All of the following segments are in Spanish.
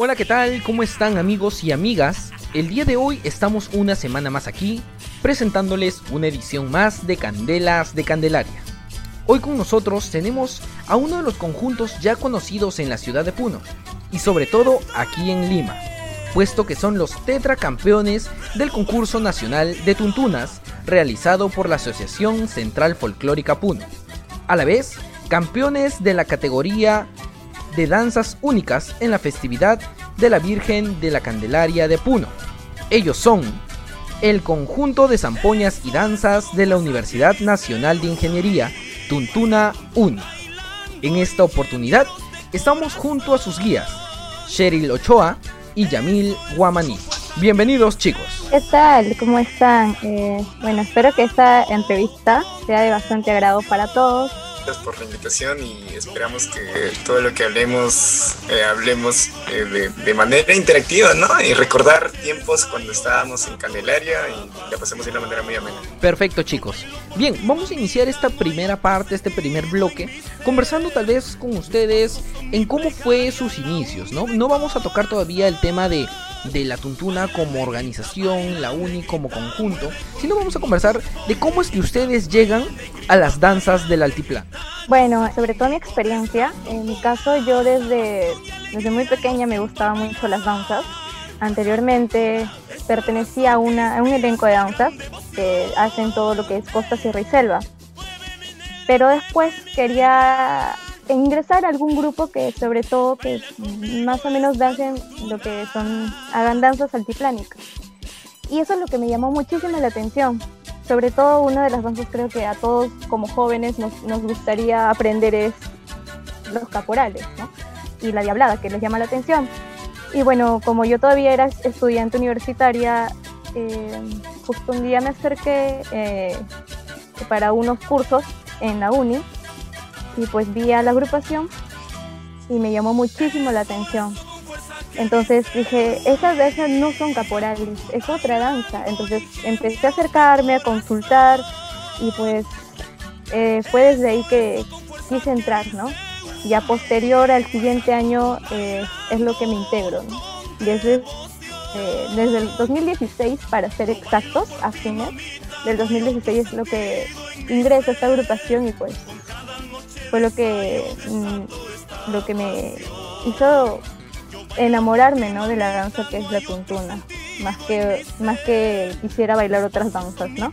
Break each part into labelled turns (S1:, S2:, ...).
S1: Hola, ¿qué tal? ¿Cómo están amigos y amigas? El día de hoy estamos una semana más aquí presentándoles una edición más de Candelas de Candelaria. Hoy con nosotros tenemos a uno de los conjuntos ya conocidos en la ciudad de Puno y sobre todo aquí en Lima, puesto que son los tetracampeones del concurso nacional de tuntunas realizado por la Asociación Central Folclórica Puno. A la vez, campeones de la categoría de danzas únicas en la festividad de la Virgen de la Candelaria de Puno. Ellos son el conjunto de zampoñas y danzas de la Universidad Nacional de Ingeniería Tuntuna Uni. En esta oportunidad estamos junto a sus guías, Cheryl Ochoa y Yamil Guamaní. Bienvenidos chicos.
S2: ¿Qué tal? ¿Cómo están? Eh, bueno, espero que esta entrevista sea de bastante agrado para todos.
S3: Por la invitación y esperamos que todo lo que hablemos, eh, hablemos eh, de, de manera interactiva, ¿no? Y recordar tiempos cuando estábamos en Candelaria y la pasemos de una manera muy amena.
S1: Perfecto chicos. Bien, vamos a iniciar esta primera parte, este primer bloque, conversando tal vez con ustedes en cómo fue sus inicios, ¿no? No vamos a tocar todavía el tema de, de la Tuntuna como organización, la UNI como conjunto, sino vamos a conversar de cómo es que ustedes llegan a las danzas del altiplano.
S2: Bueno, sobre todo mi experiencia, en mi caso yo desde, desde muy pequeña me gustaban mucho las danzas. Anteriormente pertenecía a, una, a un elenco de danzas que hacen todo lo que es Costa, Sierra y Selva. Pero después quería ingresar a algún grupo que sobre todo que más o menos dancen lo que son, hagan danzas altiplánicas. Y eso es lo que me llamó muchísimo la atención. Sobre todo una de las danzas creo que a todos como jóvenes nos, nos gustaría aprender es los caporales. Y la diablada, que les llama la atención. Y bueno, como yo todavía era estudiante universitaria, eh, justo un día me acerqué eh, para unos cursos en la uni y pues vi a la agrupación y me llamó muchísimo la atención. Entonces dije, esas esas no son caporales, es otra danza. Entonces empecé a acercarme, a consultar y pues eh, fue desde ahí que quise entrar, ¿no? Ya posterior al siguiente año eh, es lo que me integro, ¿no? Desde, eh, desde el 2016, para ser exactos, a fines del 2016 es lo que ingreso a esta agrupación y pues fue lo que, mm, lo que me hizo enamorarme ¿no? de la danza que es la tuntuna, más que, más que quisiera bailar otras danzas, ¿no?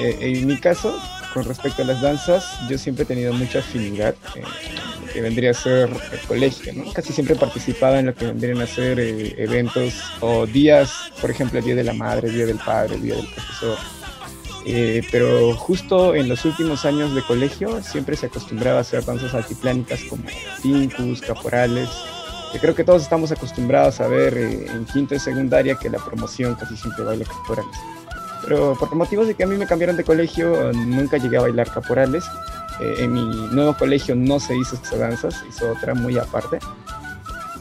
S4: Eh, en mi caso, con respecto a las danzas, yo siempre he tenido mucha afinidad lo que vendría a ser el colegio, ¿no? Casi siempre participaba en lo que vendrían a ser eh, eventos o días, por ejemplo, el Día de la Madre, el Día del Padre, el Día del Profesor. Eh, pero justo en los últimos años de colegio siempre se acostumbraba a hacer danzas altiplánicas como tincus, caporales, que creo que todos estamos acostumbrados a ver eh, en quinto y secundaria que la promoción casi siempre baila caporales. Pero por motivos de que a mí me cambiaron de colegio, nunca llegué a bailar caporales. Eh, en mi nuevo colegio no se hizo esta danza, se hizo otra muy aparte.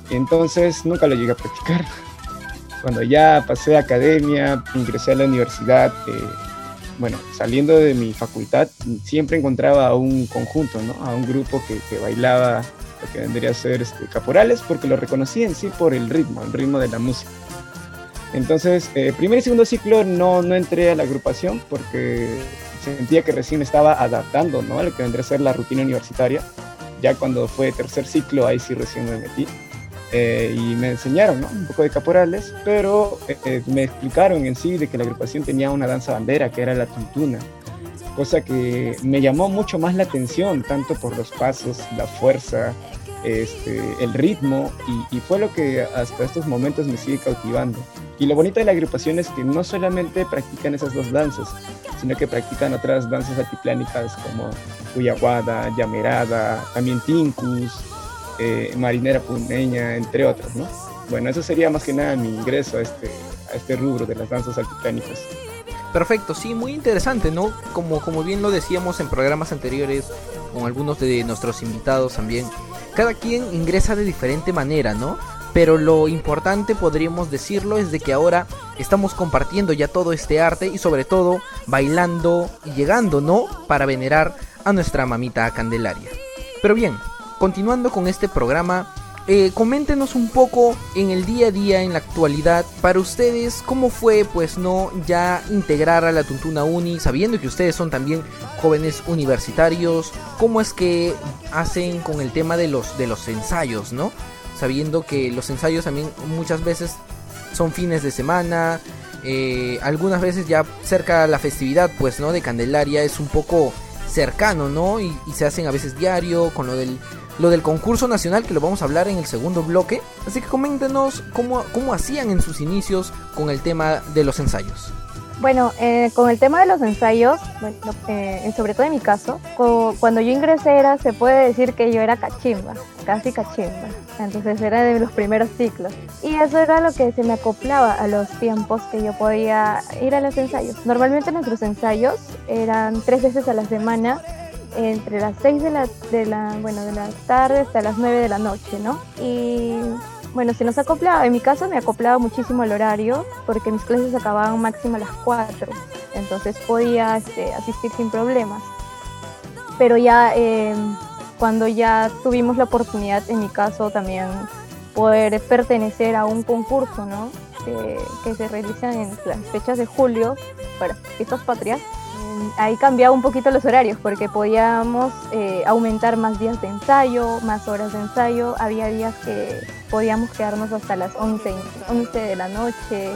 S4: Entonces nunca lo llegué a practicar. Cuando ya pasé a academia, ingresé a la universidad, eh, bueno, saliendo de mi facultad, siempre encontraba a un conjunto, ¿no? A un grupo que, que bailaba lo que vendría a ser este, caporales, porque lo reconocí en sí por el ritmo, el ritmo de la música. Entonces, eh, primer y segundo ciclo no, no entré a la agrupación porque sentía que recién estaba adaptando ¿no? a lo que vendría a ser la rutina universitaria. Ya cuando fue tercer ciclo, ahí sí recién me metí. Eh, y me enseñaron ¿no? un poco de caporales, pero eh, me explicaron en sí de que la agrupación tenía una danza bandera, que era la tuntuna cosa que me llamó mucho más la atención, tanto por los pasos, la fuerza, este, el ritmo, y, y, fue lo que hasta estos momentos me sigue cautivando. Y lo bonito de la agrupación es que no solamente practican esas dos danzas, sino que practican otras danzas altiplánicas como Cuyaguada, Llamerada, también Tincus, eh, Marinera Puneña, entre otras, ¿no? Bueno, eso sería más que nada mi ingreso a este, a este rubro de las danzas altiplánicas.
S1: Perfecto, sí, muy interesante, ¿no? Como, como bien lo decíamos en programas anteriores, con algunos de nuestros invitados también, cada quien ingresa de diferente manera, ¿no? pero lo importante podríamos decirlo es de que ahora estamos compartiendo ya todo este arte y sobre todo bailando y llegando, ¿no? Para venerar a nuestra mamita Candelaria. Pero bien, continuando con este programa, eh, coméntenos un poco en el día a día, en la actualidad, para ustedes, cómo fue, pues, no ya integrar a la Tuntuna Uni, sabiendo que ustedes son también jóvenes universitarios, cómo es que hacen con el tema de los, de los ensayos, ¿no? Sabiendo que los ensayos también muchas veces son fines de semana, eh, algunas veces ya cerca de la festividad, pues, ¿no? De Candelaria es un poco cercano, ¿no? Y, y se hacen a veces diario con lo del lo del concurso nacional que lo vamos a hablar en el segundo bloque. Así que coméntenos cómo, cómo hacían en sus inicios con el tema de los ensayos.
S2: Bueno, eh, con el tema de los ensayos, bueno, eh, sobre todo en mi caso, cuando yo ingresé era, se puede decir que yo era cachimba, casi cachimba. Entonces era de los primeros ciclos. Y eso era lo que se me acoplaba a los tiempos que yo podía ir a los ensayos. Normalmente nuestros ensayos eran tres veces a la semana entre las 6 de la, de la, bueno, de la tarde hasta las 9 de la noche, ¿no? Y bueno, se nos acoplaba, en mi caso me acoplaba muchísimo el horario porque mis clases acababan máximo a las 4, entonces podía este, asistir sin problemas. Pero ya eh, cuando ya tuvimos la oportunidad, en mi caso también, poder pertenecer a un concurso, ¿no? Que, se realiza en las fechas de julio para fiestas patrias, ahí cambiaba un poquito los horarios porque podíamos eh, aumentar más días de ensayo, más horas de ensayo. Había días que podíamos quedarnos hasta las 11, 11 de la noche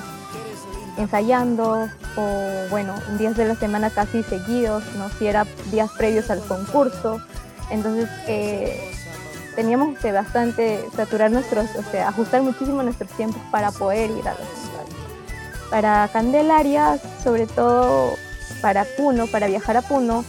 S2: ensayando o bueno, días de la semana casi seguidos, ¿no? si era días previos al concurso. Entonces eh, teníamos que bastante saturar nuestros, o sea, ajustar muchísimo nuestros tiempos para poder ir a los ensayos. Para Candelaria, sobre todo para Puno, para viajar a Puno,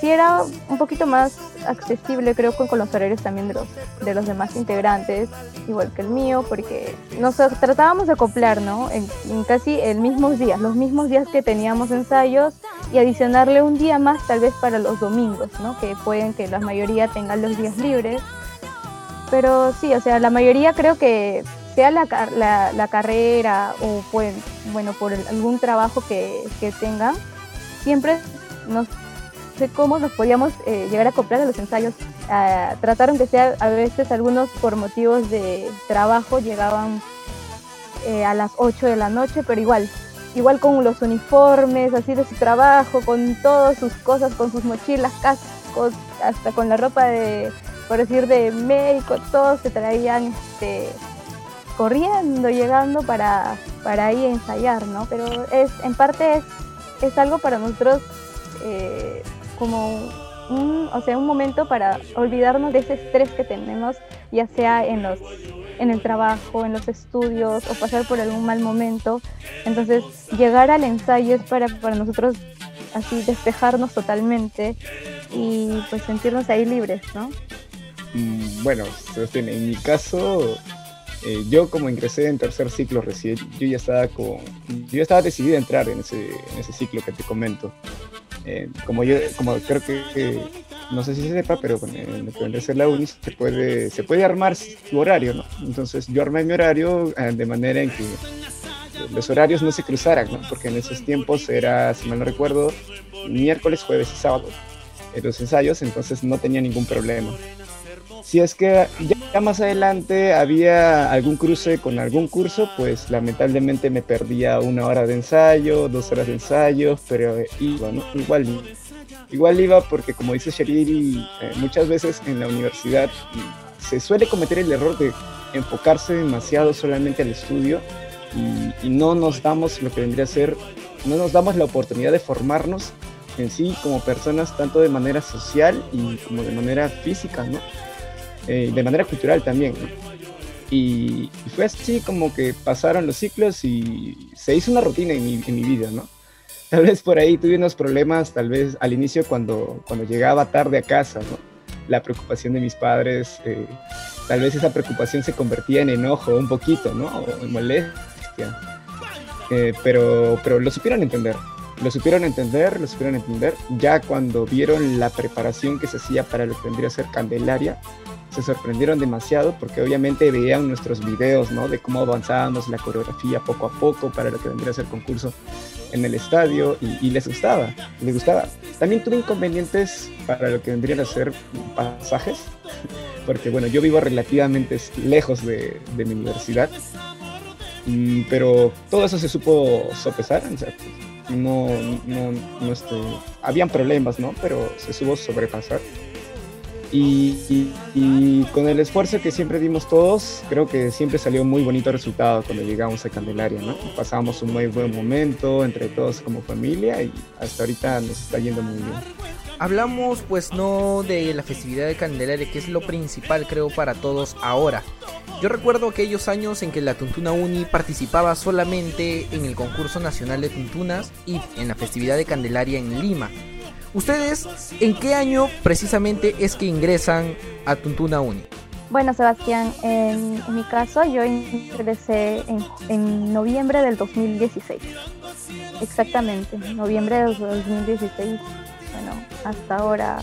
S2: sí era un poquito más accesible, creo, con, con los horarios también de los, de los demás integrantes, igual que el mío, porque nos tratábamos de acoplar, ¿no? En, casi el mismos días, los mismos días que teníamos ensayos y adicionarle un día más tal vez para los domingos, ¿no? Que pueden que la mayoría tengan los días libres. Pero sí, o sea, la mayoría creo que sea la, la, la carrera o pues, bueno, por algún trabajo que, que tengan, siempre nos sé cómo nos podíamos eh, llegar a acoplar a los ensayos. Ah, trataron que sea a veces algunos por motivos de trabajo llegaban eh, a las 8 de la noche, pero igual, igual con los uniformes, así de su trabajo, con todas sus cosas, con sus mochilas, cascos, hasta con la ropa de, por decir, de médico, todos se traían este, corriendo, llegando para, para ahí ensayar, ¿no? Pero es, en parte es, es algo para nosotros eh, como un, o sea, un momento para olvidarnos de ese estrés que tenemos, ya sea en los en el trabajo, en los estudios o pasar por algún mal momento. Entonces, llegar al ensayo es para, para nosotros así despejarnos totalmente y pues sentirnos ahí libres, ¿no?
S4: Mm, Bueno, en mi caso, eh, yo como ingresé en tercer ciclo recién, yo ya estaba con, yo ya estaba decidido a entrar en ese, en ese ciclo que te comento. Eh, como yo, como creo que, no sé si se sepa, pero con el- ser la uni se puede, se puede armar su horario, ¿no? Entonces yo armé mi horario eh, de manera en que los horarios no se cruzaran, ¿no? Porque en esos tiempos era, si mal no recuerdo, miércoles, jueves y sábado en los ensayos, entonces no tenía ningún problema. Si es que ya, ya más adelante había algún cruce con algún curso, pues lamentablemente me perdía una hora de ensayo, dos horas de ensayo, pero iba, ¿no? Igual, iba porque como dice Sheriri, eh, muchas veces en la universidad se suele cometer el error de enfocarse demasiado solamente al estudio y, y no nos damos lo que vendría a ser, no nos damos la oportunidad de formarnos en sí como personas, tanto de manera social y como de manera física, ¿no? Eh, de manera cultural también. Y, y fue así como que pasaron los ciclos y se hizo una rutina en mi, en mi vida, ¿no? Tal vez por ahí tuve unos problemas, tal vez al inicio cuando, cuando llegaba tarde a casa, ¿no? La preocupación de mis padres, eh, tal vez esa preocupación se convertía en enojo un poquito, ¿no? O en molestia. Eh, pero, pero lo supieron entender. Lo supieron entender, lo supieron entender. Ya cuando vieron la preparación que se hacía para lo que vendría a ser Candelaria, se sorprendieron demasiado porque obviamente veían nuestros videos, ¿no? De cómo avanzábamos la coreografía poco a poco para lo que vendría a ser concurso en el estadio y, les gustaba, les gustaba. También tuve inconvenientes para lo que vendrían a ser pasajes, porque bueno, yo vivo relativamente lejos de, mi universidad, mm, pero todo eso se supo sopesar, o sea, no, no, no este, habían problemas, ¿no? Pero se supo sobrepasar. Y, con el esfuerzo que siempre dimos todos, creo que siempre salió muy bonito resultado cuando llegamos a Candelaria, ¿no? Pasamos un muy buen momento entre todos como familia y hasta ahorita nos está yendo muy bien.
S1: Hablamos pues no de la festividad de Candelaria, que es lo principal creo para todos ahora. Yo recuerdo aquellos años en que la Tuntuna Uni participaba solamente en el concurso nacional de Tuntunas y en la festividad de Candelaria en Lima. ¿Ustedes en qué año precisamente es que ingresan a Tuntuna Uni?
S2: Bueno, Sebastián, en, mi caso yo ingresé en, noviembre del 2016. Exactamente, noviembre del 2016. Bueno, hasta ahora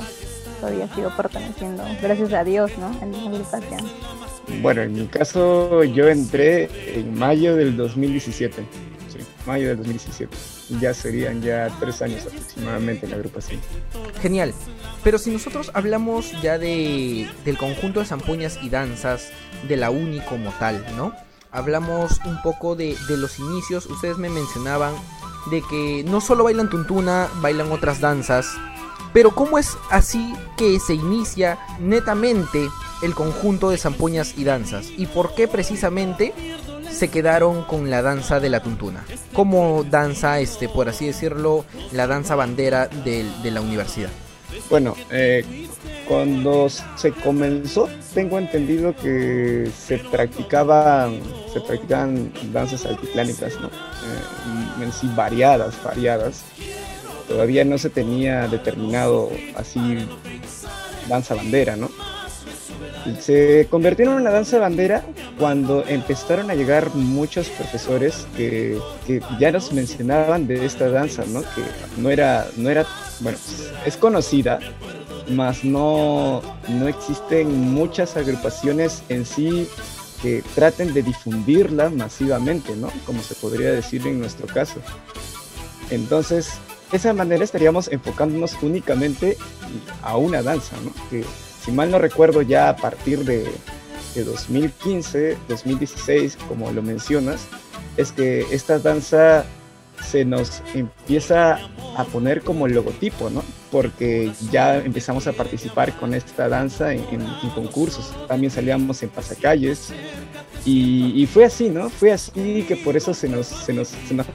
S2: todavía sigo perteneciendo, gracias a Dios, ¿no? En la agrupación.
S4: Bueno, en mi caso yo entré en mayo del 2017. Sí, mayo del 2017 ya serían ya tres años aproximadamente en la agrupación.
S1: Genial. Pero si nosotros hablamos ya de, del conjunto de zampoñas y danzas de la uni como tal, ¿no? Hablamos un poco de, de los inicios. Ustedes me mencionaban de que no solo bailan tuntuna, bailan otras danzas. Pero ¿cómo es así que se inicia netamente el conjunto de zampoñas y danzas? ¿Y por qué precisamente se quedaron con la danza de la tuntuna. Como danza, este, por así decirlo, la danza bandera de, la universidad.
S4: Bueno, eh, cuando se comenzó, tengo entendido que se practicaban, se practicaban danzas altiplánicas, ¿no? Eh, en sí variadas, variadas. Todavía no se tenía determinado así danza bandera, ¿no? se convirtieron en una danza bandera cuando empezaron a llegar muchos profesores que, ya nos mencionaban de esta danza, ¿no? Que no era, no era, bueno, es conocida, mas no, no existen muchas agrupaciones en sí que traten de difundirla masivamente, ¿no? Como se podría decir en nuestro caso. Entonces, de esa manera estaríamos enfocándonos únicamente a una danza, ¿no? Que si mal no recuerdo, ya a partir de, 2015, 2016, como lo mencionas, es que esta danza se nos empieza a poner como logotipo, ¿no? Porque ya empezamos a participar con esta danza en, concursos. También salíamos en pasacalles. Y, fue así, ¿no? Fue así que por eso se nos, se nos, se nos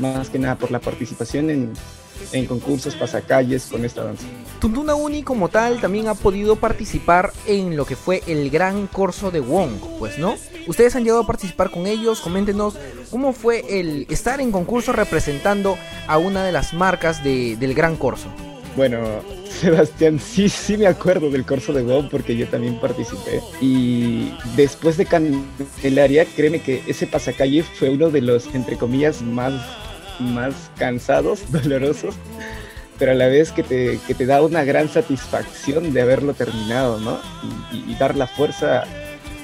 S4: más que nada por la participación en, en concursos pasacalles con esta danza.
S1: Tuntuna Uni como tal también ha podido participar en lo que fue el Gran Corso de Wong, pues no. Ustedes han llegado a participar con ellos, coméntenos cómo fue el estar en concurso representando a una de las marcas del Gran Corso.
S4: Bueno, Sebastián, sí, sí me acuerdo del Corso de Wong porque yo también participé. Y después de Candelaria, créeme que ese pasacalle fue uno de los, entre comillas, más más cansados, dolorosos, pero a la vez que te, que te da una gran satisfacción de haberlo terminado, ¿no? Y, dar la fuerza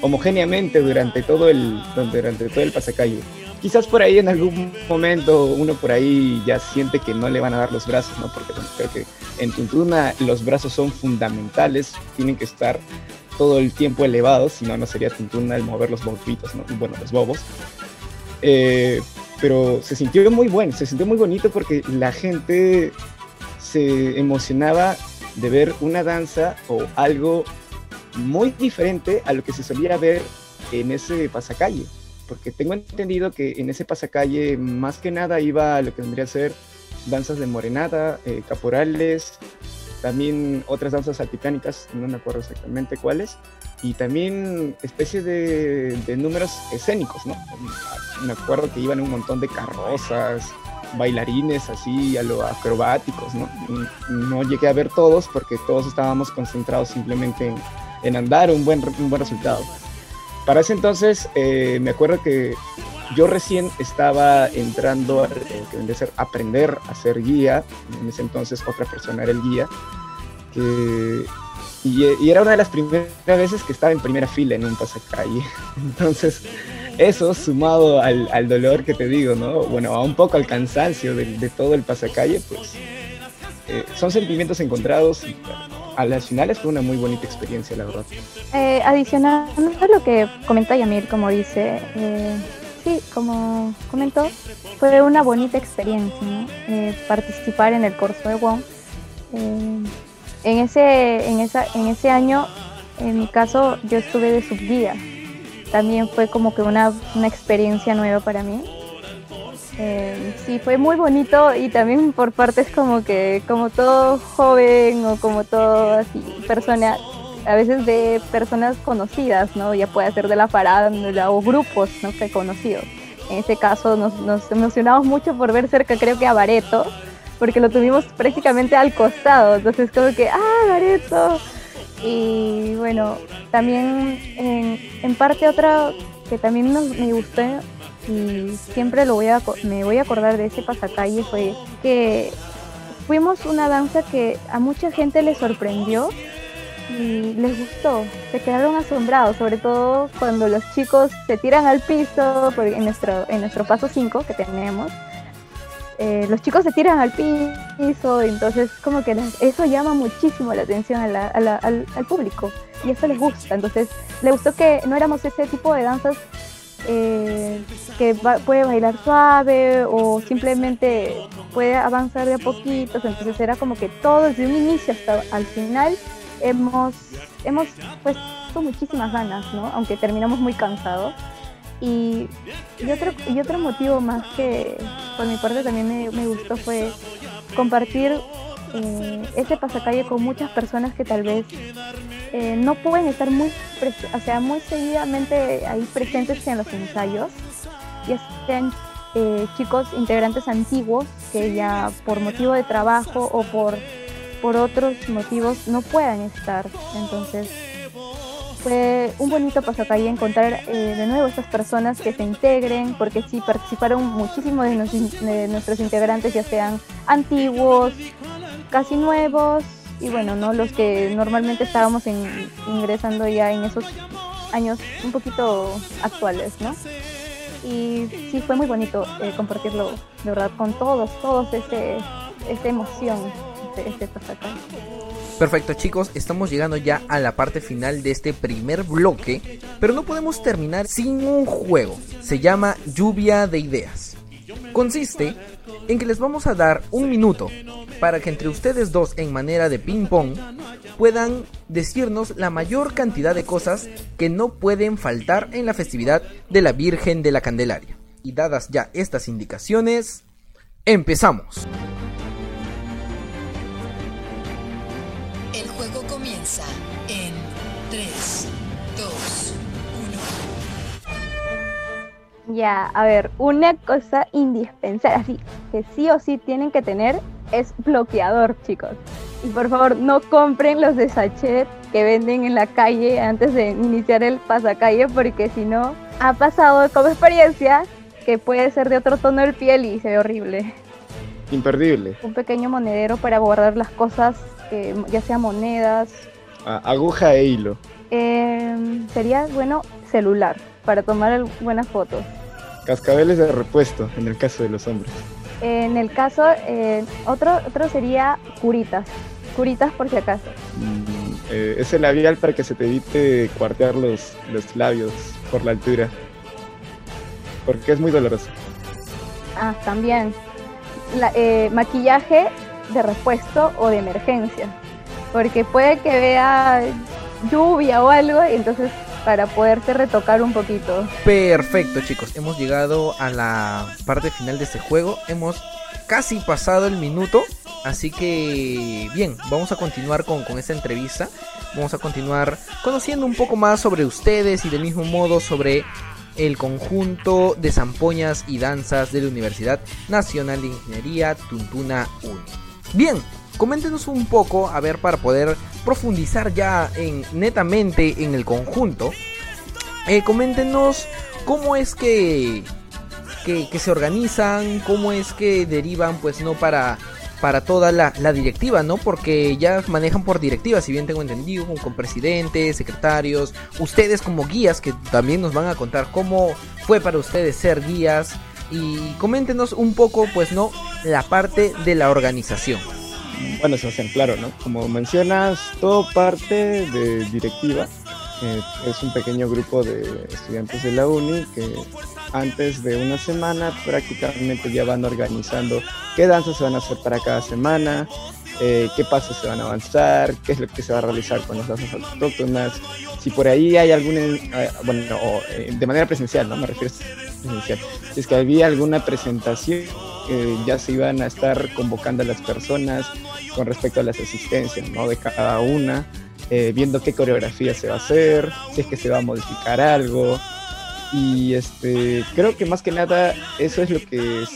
S4: homogéneamente durante todo el, durante todo el pasacalle. Quizás por ahí en algún momento uno por ahí ya siente que no le van a dar los brazos, ¿no? Porque creo que en Tuntuna los brazos son fundamentales, tienen que estar todo el tiempo elevados, si no, no sería Tuntuna el mover los bobitos, ¿no? Bueno, los bobos. Eh, pero se sintió muy bueno, se sintió muy bonito porque la gente se emocionaba de ver una danza o algo muy diferente a lo que se solía ver en ese pasacalle. Porque tengo entendido que en ese pasacalle más que nada iba a lo que vendría a ser danzas de morenada, eh, caporales, también otras danzas altitánicas, no me acuerdo exactamente cuáles, y también especie de, números escénicos, ¿no? me acuerdo que iban un montón de carrozas, bailarines así a lo acrobáticos, ¿no? No llegué a ver todos porque todos estábamos concentrados simplemente en, andar un buen, un buen resultado. Para ese entonces eh, me acuerdo que yo recién estaba entrando a que ser aprender a ser guía. En ese entonces otra persona era el guía. y, era una de las primeras veces que estaba en primera fila en un pasacalle. Entonces, eso sumado al, al dolor que te digo, ¿no? Bueno, a un poco al cansancio de, todo el pasacalle, pues eh, son sentimientos encontrados y a las finales fue una muy bonita experiencia, la verdad.
S2: Eh, adicionando a lo que comenta Yamir, como dice, eh, sí, como comentó, fue una bonita experiencia ¿no? Eh, participar en el curso de WOM. Eh, en, ese, en, esa, en ese año, en mi caso, yo estuve de subguía. También fue como que una, una experiencia nueva para mí. Eh, sí, fue muy bonito y también por partes como que, como todo joven o como todo así, persona, a veces de personas conocidas, ¿no? Ya puede ser de la farándula o grupos, ¿no? Que conocidos. En este caso nos, nos emocionamos mucho por ver cerca, creo que a Bareto, porque lo tuvimos prácticamente al costado, entonces como que, ¡ah, Bareto! Y bueno, también en, en parte otra que también nos- me gustó y siempre lo voy a, me voy a acordar de ese pasacalle fue que fuimos una danza que a mucha gente le sorprendió y les gustó, se quedaron asombrados, sobre todo cuando los chicos se tiran al piso, en nuestro, en nuestro paso 5 que tenemos, eh, los chicos se tiran al piso, entonces como que eso llama muchísimo la atención al, público y eso les gusta, entonces les gustó que no éramos ese tipo de danzas eh, que puede bailar suave o simplemente puede avanzar de a poquitos, entonces era como que todo desde un inicio hasta al final hemos, hemos puesto muchísimas ganas, ¿no? Aunque terminamos muy cansados. Y, y otro, y otro motivo más que por mi parte también me, me gustó fue compartir eh, ese pasacalle con muchas personas que tal vez eh, no pueden estar muy, o sea, muy seguidamente ahí presentes en los ensayos, ya sean eh, chicos integrantes antiguos que ya por motivo de trabajo o por, por otros motivos no puedan estar. Entonces fue un bonito pasacalle encontrar eh, de nuevo estas personas que se integren, porque sí participaron muchísimo de, de nuestros integrantes, ya sean antiguos, casi nuevos, y bueno, no los que normalmente estábamos en- ingresando ya en esos años un poquito actuales, ¿no? Y sí fue muy bonito eh, compartirlo de verdad con todos, todos ese, esa emoción, ese pasacalle.
S1: Perfecto chicos, estamos llegando ya a la parte final de este primer bloque, pero no podemos terminar sin un juego. Se llama Lluvia de Ideas. Consiste en que les vamos a dar un minuto para que entre ustedes dos en manera de ping pong puedan decirnos la mayor cantidad de cosas que no pueden faltar en la festividad de la Virgen de la Candelaria. Y dadas ya estas indicaciones, empezamos.
S5: Comienza en 3, 2, 1.
S2: Ya, a ver, una cosa indispensable, así que sí o sí tienen que tener es bloqueador, chicos. Y por favor, no compren los de sachet que venden en la calle antes de iniciar el pasacalle, porque si no, ha pasado como experiencia que puede ser de otro tono de piel y se ve horrible.
S4: Imperdible.
S2: Un pequeño monedero para guardar las cosas, eh, ya sea monedas.
S4: Aguja e hilo.
S2: Eh, sería bueno celular para tomar el- buenas fotos.
S4: Cascabeles de repuesto, en el caso de los hombres.
S2: En el caso, eh, otro, otro sería curitas. Curitas por si acaso.
S4: Mm, eh, ese labial para que se te evite cuartear los, los labios por la altura. Porque es muy doloroso.
S2: Ah, también. La- eh, maquillaje de repuesto o de emergencia. Porque puede que vea lluvia o algo, y entonces para poderse retocar un poquito.
S1: Perfecto chicos, hemos llegado a la parte final de este juego, hemos casi pasado el minuto, así que bien, vamos a continuar con, con esta entrevista, vamos a continuar conociendo un poco más sobre ustedes y del mismo modo sobre el conjunto de zampoñas y danzas de la Universidad Nacional de Ingeniería Tuntuna Uni. Bien, coméntenos un poco, a ver, para poder profundizar ya en netamente en el conjunto. Eh, coméntenos cómo es que que, se organizan? ¿Cómo es que derivan, pues, no para para toda la, directiva, ¿no? Porque ya manejan por directiva, si bien tengo entendido, con, presidentes, secretarios, ustedes como guías, que también nos van a contar cómo fue para ustedes ser guías. Y coméntenos un poco, pues, ¿no? La parte de la organización.
S4: Bueno, Sebastián, claro, ¿no? Como mencionas, todo parte de directiva. Es un pequeño grupo de estudiantes de la uni que antes de una semana prácticamente ya van organizando qué danzas se van a hacer para cada semana, eh, qué pasos se van a avanzar, qué es lo que se va a realizar con las danzas autóctonas, si por ahí hay alguna, eh, bueno, o, eh, de manera presencial, ¿no? Me refiero a presencial. Si es que había alguna presentación, eh, ya se iban a estar convocando a las personas con respecto a las asistencias, ¿no? De cada una, viendo qué coreografía se va a hacer, si es que se va a modificar algo, y este creo que más que nada eso es lo que es,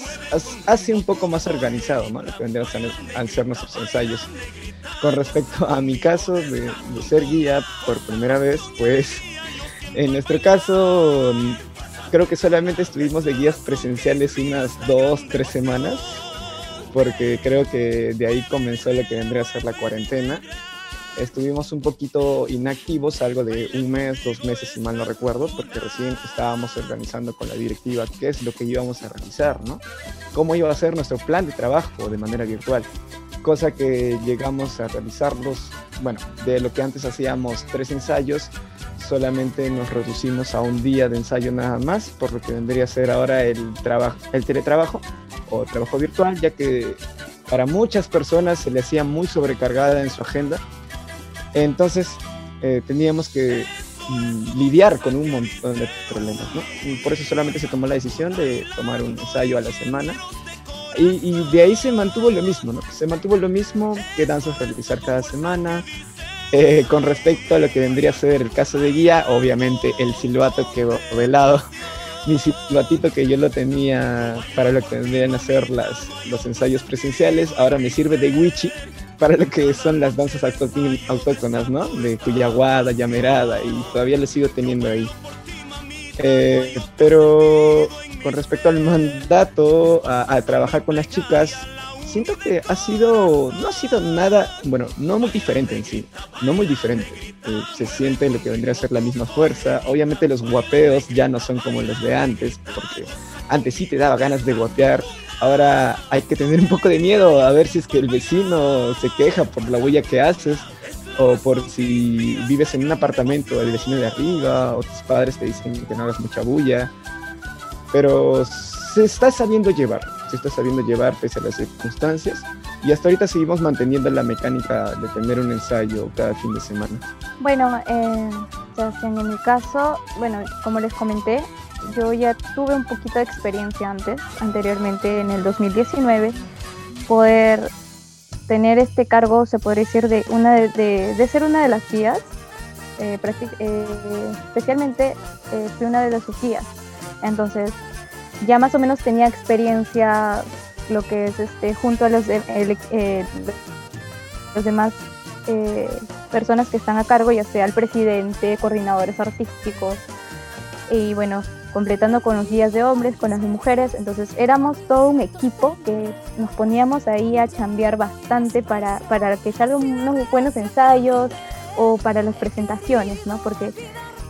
S4: hace un poco más organizado ¿no? lo que vendrían a ser nuestros ensayos con respecto a mi caso de, de, ser guía por primera vez pues en nuestro caso creo que solamente estuvimos de guías presenciales unas dos tres semanas porque creo que de ahí comenzó lo que vendría a ser la cuarentena estuvimos un poquito inactivos, algo de un mes, dos meses, si mal no recuerdo, porque recién estábamos organizando con la directiva qué es lo que íbamos a realizar, ¿no? Cómo iba a ser nuestro plan de trabajo de manera virtual. Cosa que llegamos a realizarlos, bueno, de lo que antes hacíamos tres ensayos, solamente nos reducimos a un día de ensayo nada más, por lo que vendría a ser ahora el, trabajo, el teletrabajo o trabajo virtual, ya que para muchas personas se le hacía muy sobrecargada en su agenda entonces eh, teníamos que mm, lidiar con un montón de problemas, por eso solamente se tomó la decisión de tomar un ensayo a la semana. Y, y, de ahí se mantuvo lo mismo, ¿no? Se mantuvo lo mismo que danzas realizar cada semana. Eh, con respecto a lo que vendría a ser el caso de guía, obviamente el silbato quedó de lado. Mi silbatito que yo lo tenía para lo que vendrían a ser las, los ensayos presenciales, ahora me sirve de wichi para lo que son las danzas autóctonas, ¿no? De Cuyaguada, Llamerada, y todavía lo sigo teniendo ahí. Eh, pero con respecto al mandato a, trabajar con las chicas, siento que ha sido, no ha sido nada, bueno, no muy diferente en sí, no muy diferente. Eh, se siente lo que vendría a ser la misma fuerza. Obviamente los guapeos ya no son como los de antes, porque antes sí te daba ganas de guapear, Ahora hay que tener un poco de miedo a ver si es que el vecino se queja por la huella que haces o por si vives en un apartamento del vecino de arriba o tus padres te dicen que no hagas mucha bulla. Pero se está sabiendo llevar, se está sabiendo llevar pese a las circunstancias y hasta ahorita seguimos manteniendo la mecánica de tener un ensayo cada fin de semana.
S2: Bueno, eh, en mi caso, bueno, como les comenté, yo ya tuve un poquito de experiencia antes, anteriormente en el 2019, poder tener este cargo, se podría decir, de, una de, de, ser una de las guías, eh, eh, especialmente eh, fui una de las guías. Entonces, ya más o menos tenía experiencia lo que es este junto a los, los demás personas que están a cargo, ya sea el presidente, coordinadores artísticos, y bueno, completando con los días de hombres, con las de mujeres. Entonces éramos todo un equipo que nos poníamos ahí a chambear bastante para, para que salgan unos buenos ensayos o para las presentaciones, ¿no? Porque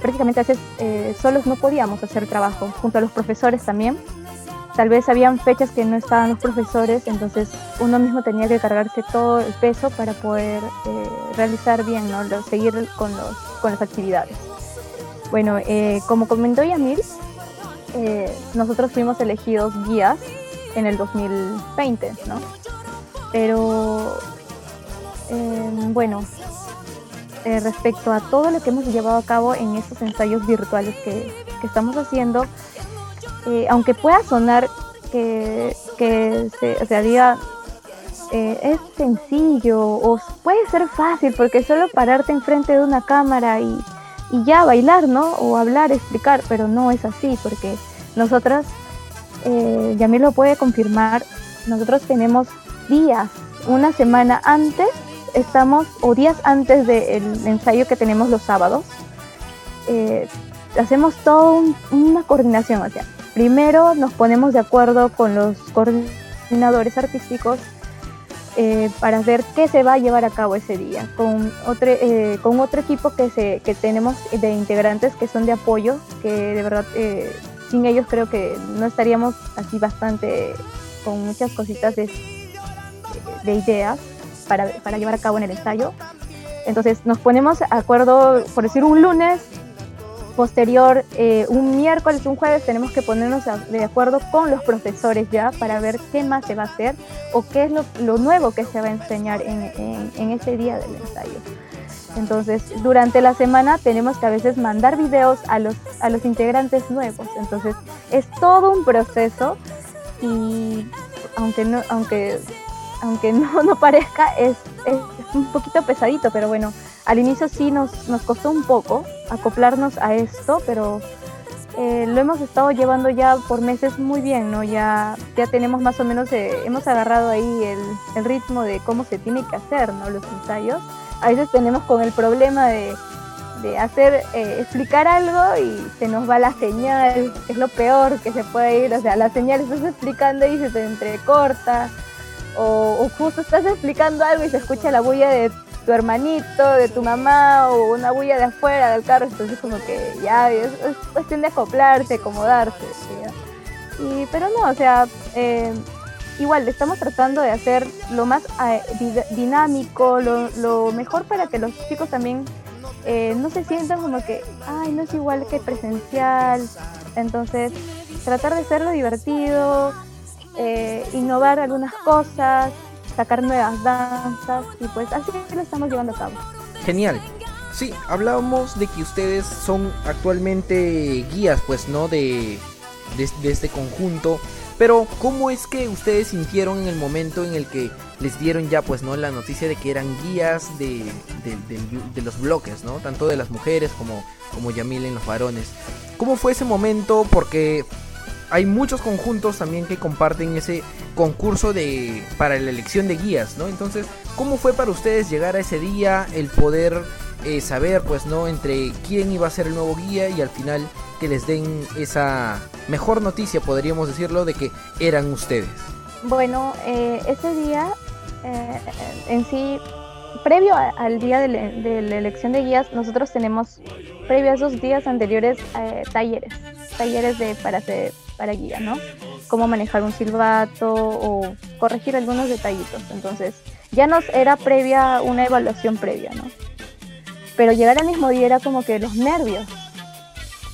S2: prácticamente a veces eh, solos no podíamos hacer trabajo, junto a los profesores también. Tal vez habían fechas que no estaban los profesores, entonces uno mismo tenía que cargarse todo el peso para poder eh, realizar bien, ¿no? seguir con, los, con las actividades. Bueno, eh, como comentó Yamil, eh, nosotros fuimos elegidos guías en el 2020, ¿no? Pero, eh, bueno, eh, respecto a todo lo que hemos llevado a cabo en estos ensayos virtuales que, que estamos haciendo, eh, aunque pueda sonar que, que se, o sea, diga, es sencillo o puede ser fácil porque solo pararte enfrente de una cámara y y ya bailar, ¿no? O hablar, explicar, pero no es así, porque nosotras, eh, Yamil lo puede confirmar, nosotros tenemos días, una semana antes, estamos, o días antes del ensayo que tenemos los sábados, eh, hacemos toda un, una coordinación, o sea, primero nos ponemos de acuerdo con los coordinadores artísticos eh, para ver qué se va a llevar a cabo ese día, con otro, eh, con otro equipo que, se, que tenemos de integrantes que son de apoyo, que de verdad eh, sin ellos creo que no estaríamos así bastante con muchas cositas de, de ideas para, para llevar a cabo en el ensayo. Entonces nos ponemos de acuerdo, por decir un lunes, posterior, eh, un miércoles, un jueves, tenemos que ponernos de acuerdo con los profesores ya para ver qué más se va a hacer o qué es lo, nuevo que se va a enseñar en, ese día del ensayo. Entonces, durante la semana tenemos que a veces mandar videos a los, a los integrantes nuevos. Entonces, es todo un proceso y aunque no, aunque, aunque no, no parezca, es un poquito pesadito, pero bueno, al inicio sí nos, nos costó un poco acoplarnos a esto, pero eh, lo hemos estado llevando ya por meses muy bien, ¿no? Ya, ya tenemos más o menos, eh, hemos agarrado ahí el, el ritmo de cómo se tiene que hacer, ¿no? Los ensayos. A veces tenemos con el problema de, de hacer, eh, explicar algo y se nos va la señal, es lo peor que se puede ir, o sea, la señal estás explicando y se te entrecorta, o, justo estás explicando algo y se escucha la bulla de tu hermanito, de tu mamá, o una bulla de afuera del carro, entonces como que ya es, es cuestión de acoplarse, acomodarse. Y, pero no, o sea, eh, igual estamos tratando de hacer lo más eh, di- dinámico, lo, lo mejor para que los chicos también eh, no se sientan como que, ay, no es igual que presencial. Entonces, tratar de hacerlo divertido, eh, innovar algunas cosas, sacar nuevas danzas y pues así lo estamos llevando a cabo.
S1: Genial. Sí, hablábamos de que ustedes son actualmente guías, pues, ¿no? De, de, este conjunto. Pero, ¿cómo es que ustedes sintieron en el momento en el que les dieron ya, pues, ¿no? La noticia de que eran guías de, de, de- de los bloques, ¿no? Tanto de las mujeres como, como Yamil en los varones. ¿Cómo fue ese momento? Porque hay muchos conjuntos también que comparten ese concurso de para la elección de guías, ¿no? Entonces, ¿cómo fue para ustedes llegar a ese día, el poder eh, saber, pues, ¿no? Entre quién iba a ser el nuevo guía y al final que les den esa mejor noticia, podríamos decirlo, de que eran ustedes.
S2: Bueno, eh, ese día eh, en sí, previo al día de, la- elección de guías, nosotros tenemos, previo a esos días anteriores, eh, talleres, talleres de, para, para guía, ¿no? Cómo manejar un silbato o corregir algunos detallitos. Entonces, ya nos era previa una evaluación previa, ¿no? Pero llegar al mismo día era como que los nervios.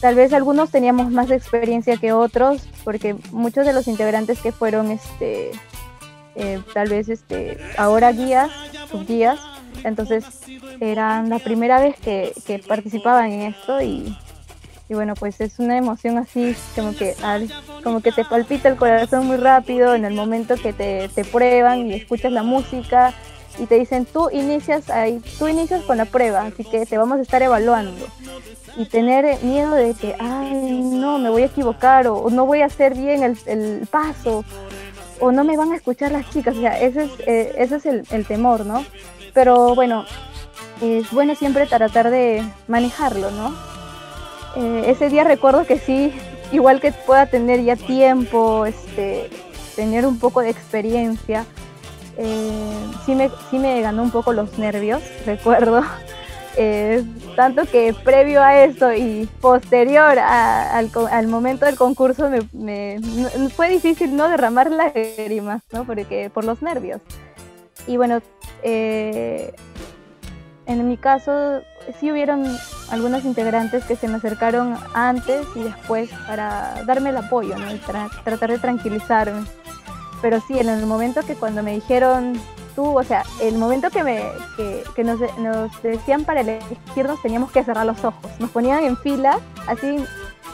S2: Tal vez algunos teníamos más experiencia que otros, porque muchos de los integrantes que fueron, este, eh, tal vez, este, ahora guías, subguías, entonces eran la primera vez que, que participaban en esto y, y bueno, pues es una emoción así, como que, al- como que te palpita el corazón muy rápido en el momento que te, te prueban y escuchas la música y te dicen tú inicias ahí, tú inicias con la prueba, así que te vamos a estar evaluando y tener miedo de que, ay, no, me voy a equivocar o, o no voy a hacer bien el, el paso o no me van a escuchar las chicas, o sea, ese es, eh, ese es el, el temor, ¿no? Pero bueno, es bueno siempre tratar de manejarlo, ¿no? Eh, ese día recuerdo que sí, igual que pueda tener ya tiempo, este, tener un poco de experiencia, eh, sí, me, sí me ganó un poco los nervios, recuerdo. Eh, tanto que previo a esto y posterior a- al, al momento del concurso me, me- fue difícil no derramar lágrimas, ¿no? Porque por los nervios. Y bueno, eh, en mi caso sí hubieron algunos integrantes que se me acercaron antes y después para darme el apoyo, ¿no? Y tra- tratar de tranquilizarme. Pero sí, en el momento que cuando me dijeron o sea, el momento que, me, que, nos, decían para elegirnos teníamos que cerrar los ojos. Nos ponían en fila, así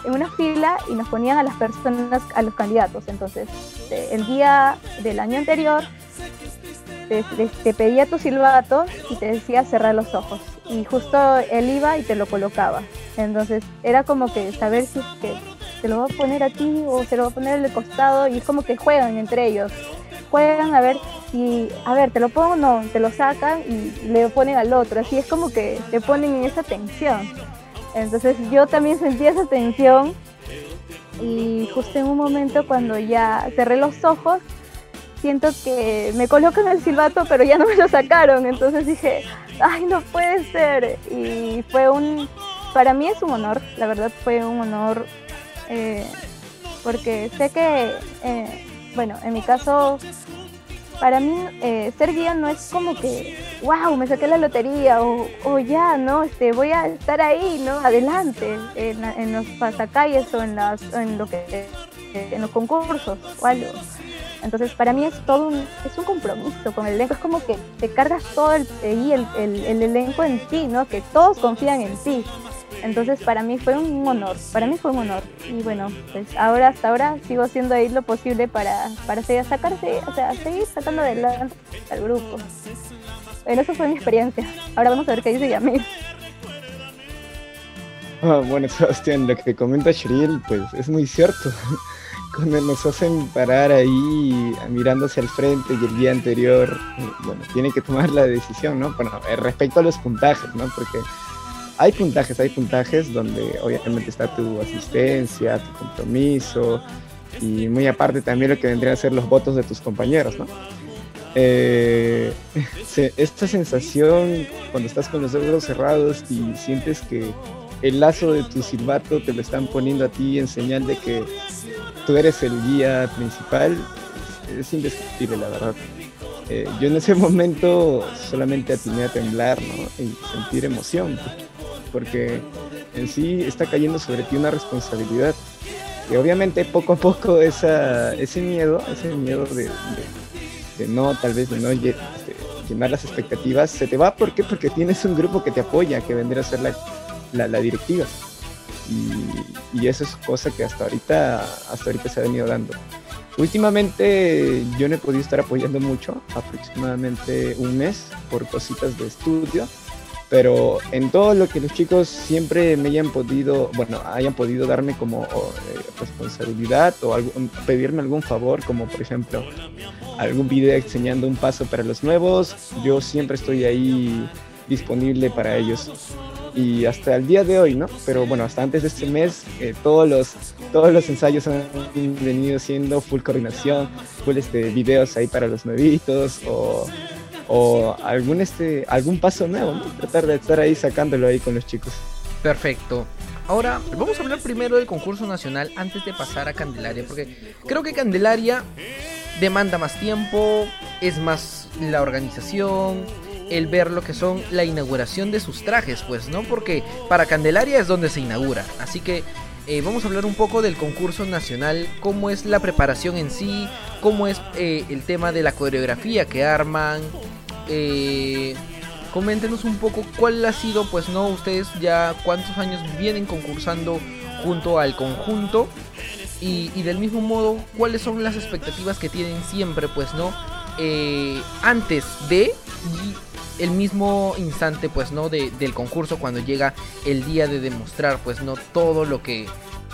S2: en una fila y nos ponían a las personas, a los candidatos. Entonces, eh, el día del año anterior te, pedía tu silbato y te decía cerrar los ojos. Y justo él iba y te lo colocaba. Entonces, era como que saber si es que te lo va a poner a ti o se lo va a poner al costado y es como que juegan entre ellos. Juegan a ver si, a ver, te lo pongo no, te lo sacan y le ponen al otro. Así es como que te ponen en esa tensión. Entonces yo también sentía esa tensión y justo en un momento cuando ya cerré los ojos, siento que me colocan el silbato, pero ya no me lo sacaron. Entonces dije, ay, no puede ser. Y fue un, para mí es un honor, la verdad fue un honor, eh, porque sé que, eh, bueno, en mi caso, para mí eh, ser guía no es como que, wow, me saqué la lotería o, ya, ¿no? Este, voy a estar ahí, ¿no? Adelante, en, en los pasacalles o en, las, en, lo que, en los concursos o algo. Entonces, para mí es todo un, es un compromiso con el elenco. Es como que te cargas todo el, ahí el, el, el elenco en ti, ¿no? Que todos confían en ti. Entonces, para mí fue un honor. Para mí fue un honor. Y bueno, pues ahora, hasta ahora, sigo haciendo ahí lo posible para, para seguir, sacarse, o sea, seguir sacando adelante al grupo. Bueno, eso fue mi experiencia. Ahora vamos a ver qué dice Yamil.
S4: Ah, bueno, Sebastián, lo que comenta Shriel, pues es muy cierto. Cuando nos hacen parar ahí mirándose al frente y el día anterior, eh, bueno, tiene que tomar la decisión, ¿no? Bueno, eh, respecto a los puntajes, ¿no? Porque hay puntajes, hay puntajes donde obviamente está tu asistencia, tu compromiso y muy aparte también lo que vendrían a ser los votos de tus compañeros, ¿no? Eh, esta sensación cuando estás con los ojos cerrados y sientes que el lazo de tu silbato te lo están poniendo a ti en señal de que tú eres el guía principal, es, es indescriptible la verdad. Eh, yo en ese momento solamente atiné a temblar ¿no? y sentir emoción, porque en sí está cayendo sobre ti una responsabilidad. Y obviamente poco a poco ese miedo, ese miedo de, no, tal vez de no este, llenar las expectativas, se te va. ¿Por qué? Porque tienes un grupo que te apoya, que vendría a ser la directiva. Y, y eso es cosa que hasta ahorita, hasta ahorita se ha venido dando. Últimamente yo no he podido estar apoyando mucho, aproximadamente un mes por cositas de estudio, pero en todo lo que los chicos siempre me hayan podido, bueno, hayan podido darme como eh, responsabilidad o algún- pedirme algún favor, como por ejemplo algún video enseñando un paso para los nuevos, yo siempre estoy ahí disponible para ellos. Y hasta el día de hoy, ¿no? Pero bueno, hasta antes de este mes, eh, todos, los, todos los ensayos han venido siendo full coordinación, full este, videos ahí para los nuevitos o, o algún, este, algún paso nuevo. Tratar de estar ahí sacándolo ahí con los chicos.
S1: Perfecto. Ahora vamos a hablar primero del concurso nacional antes de pasar a Candelaria, porque creo que Candelaria demanda más tiempo, es más la organización, el ver lo que son la inauguración de sus trajes, pues, ¿no? Porque para Candelaria es donde se inaugura. Así que eh, vamos a hablar un poco del concurso nacional, cómo es la preparación en sí, cómo es eh, el tema de la coreografía que arman. Eh, coméntenos un poco cuál ha sido, pues, ¿no? Ustedes ya cuántos años vienen concursando junto al conjunto. Y, del mismo modo, cuáles son las expectativas que tienen siempre, pues, ¿no? Eh, antes de el mismo instante, pues, ¿no? De- del concurso cuando llega el día de demostrar, pues, ¿no? Todo lo que,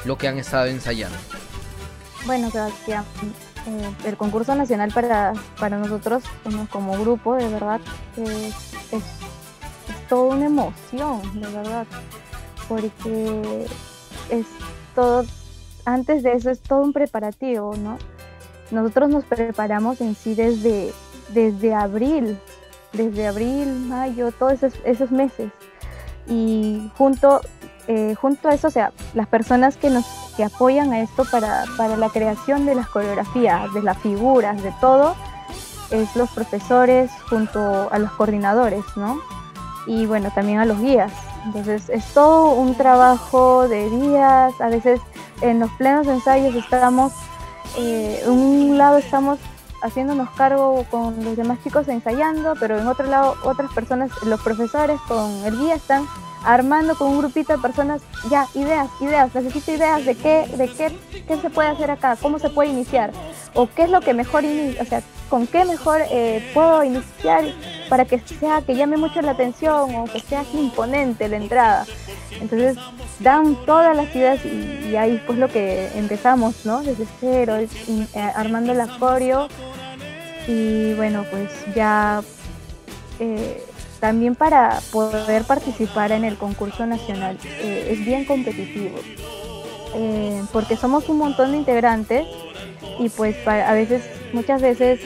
S1: lo que han estado ensayando.
S2: Bueno, Sebastián, el concurso nacional para, para nosotros como, como grupo, de verdad, es, es, es toda una emoción, de verdad, porque es todo, antes de eso es todo un preparativo, ¿no? Nosotros nos preparamos en sí desde, desde abril, desde abril, mayo, todos esos, esos meses. Y junto, eh, junto a eso, o sea, las personas que nos que apoyan a esto para, para la creación de las coreografías, de las figuras, de todo, es los profesores junto a los coordinadores, ¿no? Y bueno, también a los guías. Entonces es todo un trabajo de días, a veces en los plenos ensayos estamos, eh, en un lado estamos haciéndonos cargo con los demás chicos ensayando, pero en otro lado otras personas, los profesores con el guía están armando con un grupito de personas ya ideas, ideas, necesito ideas de qué, de qué, qué se puede hacer acá, cómo se puede iniciar, o qué es lo que mejor, o sea, con qué mejor eh, puedo iniciar para que sea, que llame mucho la atención o que sea imponente la entrada. Entonces dan todas las ideas y, ahí pues lo que empezamos, ¿no? Desde cero, eh, armando la coreo y bueno, pues ya eh, también para poder participar en el concurso nacional eh, es bien competitivo. eh, porque somos un montón de integrantes y pues a veces, muchas veces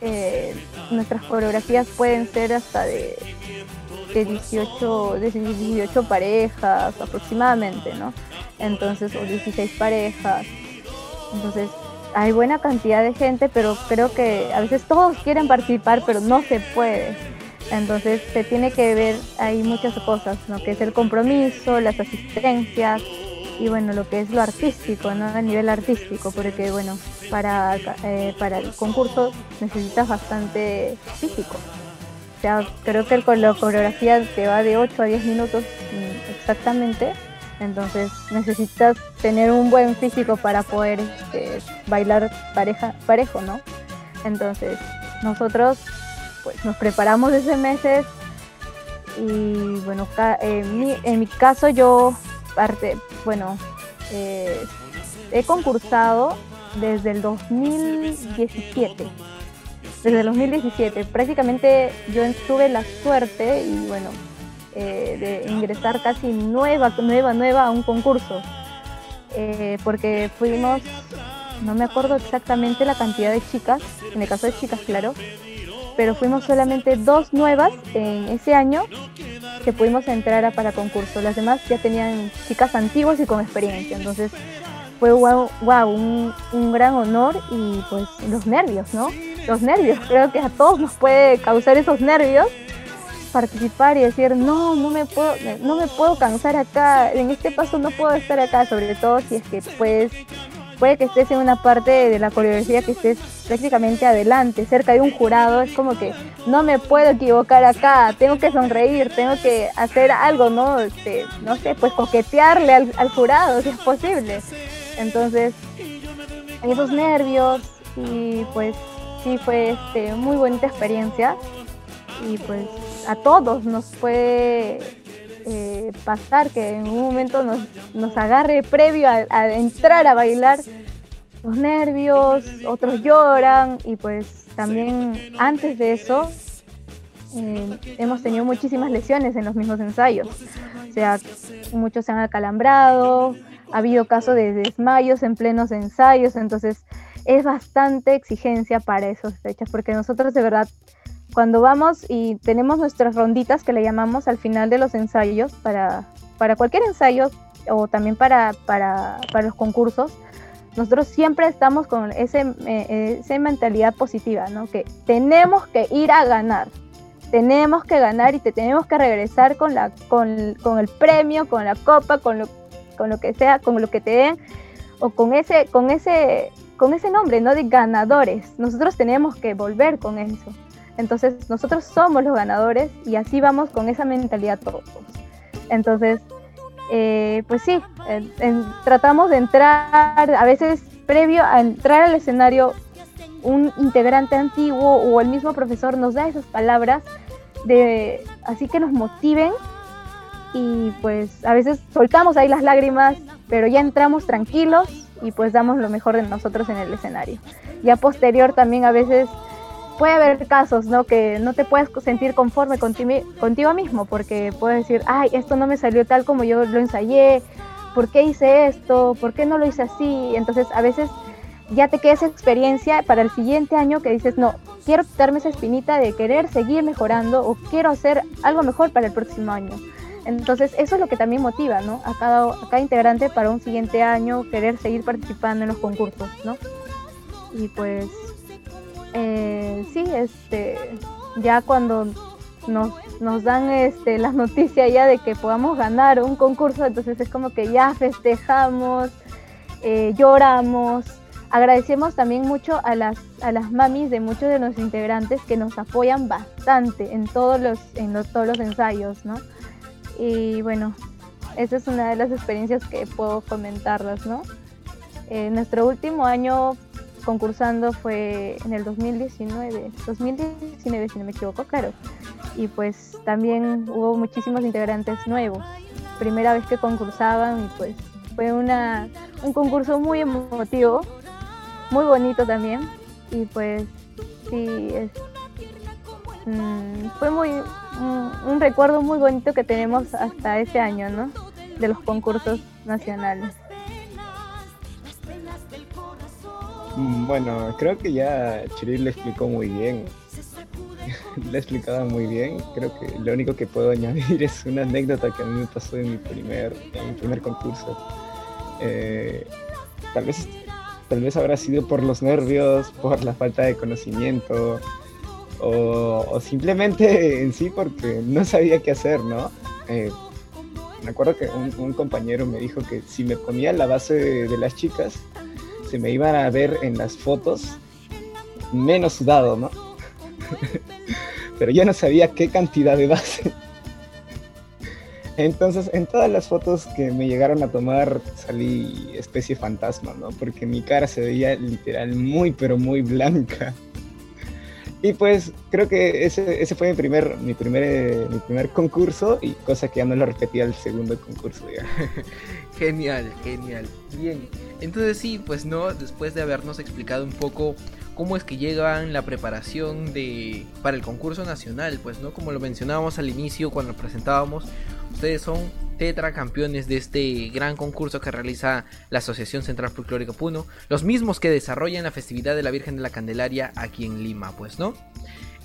S2: eh, nuestras coreografías pueden ser hasta de, de 18, de 18 parejas aproximadamente, ¿no? Entonces, o 16 parejas. Entonces, hay buena cantidad de gente, pero creo que a veces todos quieren participar, pero no se puede. Entonces se tiene que ver ahí muchas cosas, lo que es el compromiso, las asistencias y bueno, lo que es lo artístico, ¿no? A nivel artístico, porque bueno, para, eh, para el concurso necesitas bastante físico. O sea, creo que con la coreografía te va de 8 a 10 minutos mm, exactamente entonces necesitas tener un buen físico para poder este, bailar pareja, parejo, ¿no? Entonces nosotros pues nos preparamos ese meses y bueno, en mi, en mi caso yo parte, bueno, eh, he concursado desde el 2017. Desde el 2017. Prácticamente yo tuve la suerte y bueno, eh, de ingresar casi nueva, nueva, nueva a un concurso. Eh, porque fuimos, no me acuerdo exactamente la cantidad de chicas, en el caso de chicas, claro, pero fuimos solamente dos nuevas en ese año que pudimos entrar a para concurso. Las demás ya tenían chicas antiguas y con experiencia. Entonces fue wow, wow un, un, gran honor y pues los nervios, ¿no? Los nervios, creo que a todos nos puede causar esos nervios participar y decir, no, no me puedo, no me puedo cansar acá, en este paso no puedo estar acá, sobre todo si es que puedes, puede que estés en una parte de la coreografía que estés prácticamente adelante, cerca de un jurado, es como que no me puedo equivocar acá, tengo que sonreír, tengo que hacer algo, ¿no? Este, no sé, pues coquetearle al, jurado si es posible. Entonces, esos nervios y pues sí fue este, muy bonita experiencia y pues a todos nos puede eh, pasar que en un momento nos, nos agarre previo a, entrar a bailar los nervios, otros lloran y pues también antes de eso eh, hemos tenido muchísimas lesiones en los mismos ensayos. O sea, muchos se han acalambrado, ha habido casos de desmayos en plenos ensayos, entonces es bastante exigencia para esas fechas, porque nosotros de verdad cuando vamos y tenemos nuestras ronditas que le llamamos al final de los ensayos, para, para cualquier ensayo o también para, para, para los concursos, nosotros siempre estamos con ese, eh, esa mentalidad positiva, ¿no? Que tenemos que ir a ganar, tenemos que ganar y te tenemos que regresar con, la, con, con el premio, con la copa, con lo, con lo que sea, con lo que te den, o con ese, con ese, con ese nombre, ¿no? De ganadores. Nosotros tenemos que volver con eso. Entonces nosotros somos los ganadores y así vamos con esa mentalidad todos. Entonces, eh, pues sí, tratamos de entrar, a veces previo a entrar al escenario, un integrante antiguo o el mismo profesor nos da esas palabras de así que nos motiven y pues a veces soltamos ahí las lágrimas, pero ya entramos tranquilos y pues damos lo mejor de nosotros en el escenario. Ya posterior también a veces puede haber casos, ¿no? Que no te puedes sentir conforme contigo, mismo, porque puedes decir, ay, esto no me salió tal como yo lo ensayé, ¿por qué hice esto? ¿Por qué no lo hice así? Entonces, a veces ya te queda esa experiencia para el siguiente año que dices, no, quiero quitarme esa espinita de querer seguir mejorando o quiero hacer algo mejor para el próximo año. Entonces, eso es lo que también motiva, ¿no? A cada, a cada integrante para un siguiente año querer seguir participando en los concursos, ¿no? Y pues eh, sí, este, ya cuando nos, nos dan este, las noticias ya de que podamos ganar un concurso, entonces es como que ya festejamos, eh, lloramos, agradecemos también mucho a las, a las mamis de muchos de los integrantes que nos apoyan bastante en todos los, en todos los ensayos, ¿no? Y bueno, esa es una de las experiencias que puedo comentarlas, ¿no? Eh, nuestro último año concursando fue en el 2019, 2019 si no me equivoco, claro. Y pues también hubo muchísimos integrantes nuevos, primera vez que concursaban y pues fue una, un concurso muy emotivo, muy bonito también y pues sí, es, mm, fue muy un recuerdo muy bonito que tenemos hasta ese año, ¿no? De los concursos nacionales.
S4: Bueno, creo que ya Chiril le explicó muy bien. le ha explicado muy bien. Creo que lo único que puedo añadir es una anécdota que a mí me pasó en mi primer, en mi primer concurso. Eh, tal vez tal vez habrá sido por los nervios, por la falta de conocimiento, o, simplemente en sí porque no sabía qué hacer, ¿no? Eh, me acuerdo que un, compañero me dijo que si me ponía la base de las chicas, me iban a ver en las fotos menos sudado, ¿no? Pero yo no sabía qué cantidad de base. Entonces, en todas las fotos que me llegaron a tomar salí especie fantasma, ¿no? Porque mi cara se veía literal muy, pero muy blanca. Y pues creo que ese, fue mi primer, mi, primer, mi primer concurso y cosa que ya no lo repetía el segundo concurso.
S1: Genial, genial. Bien, entonces sí, pues no, después de habernos explicado un poco cómo es que llegan la preparación de para el concurso nacional, pues no, como lo mencionábamos al inicio cuando lo presentábamos, ustedes son tetracampeones de este gran concurso que realiza la Asociación Central Folclórica Puno, los mismos que desarrollan la festividad de la Virgen de la Candelaria aquí en Lima, pues no.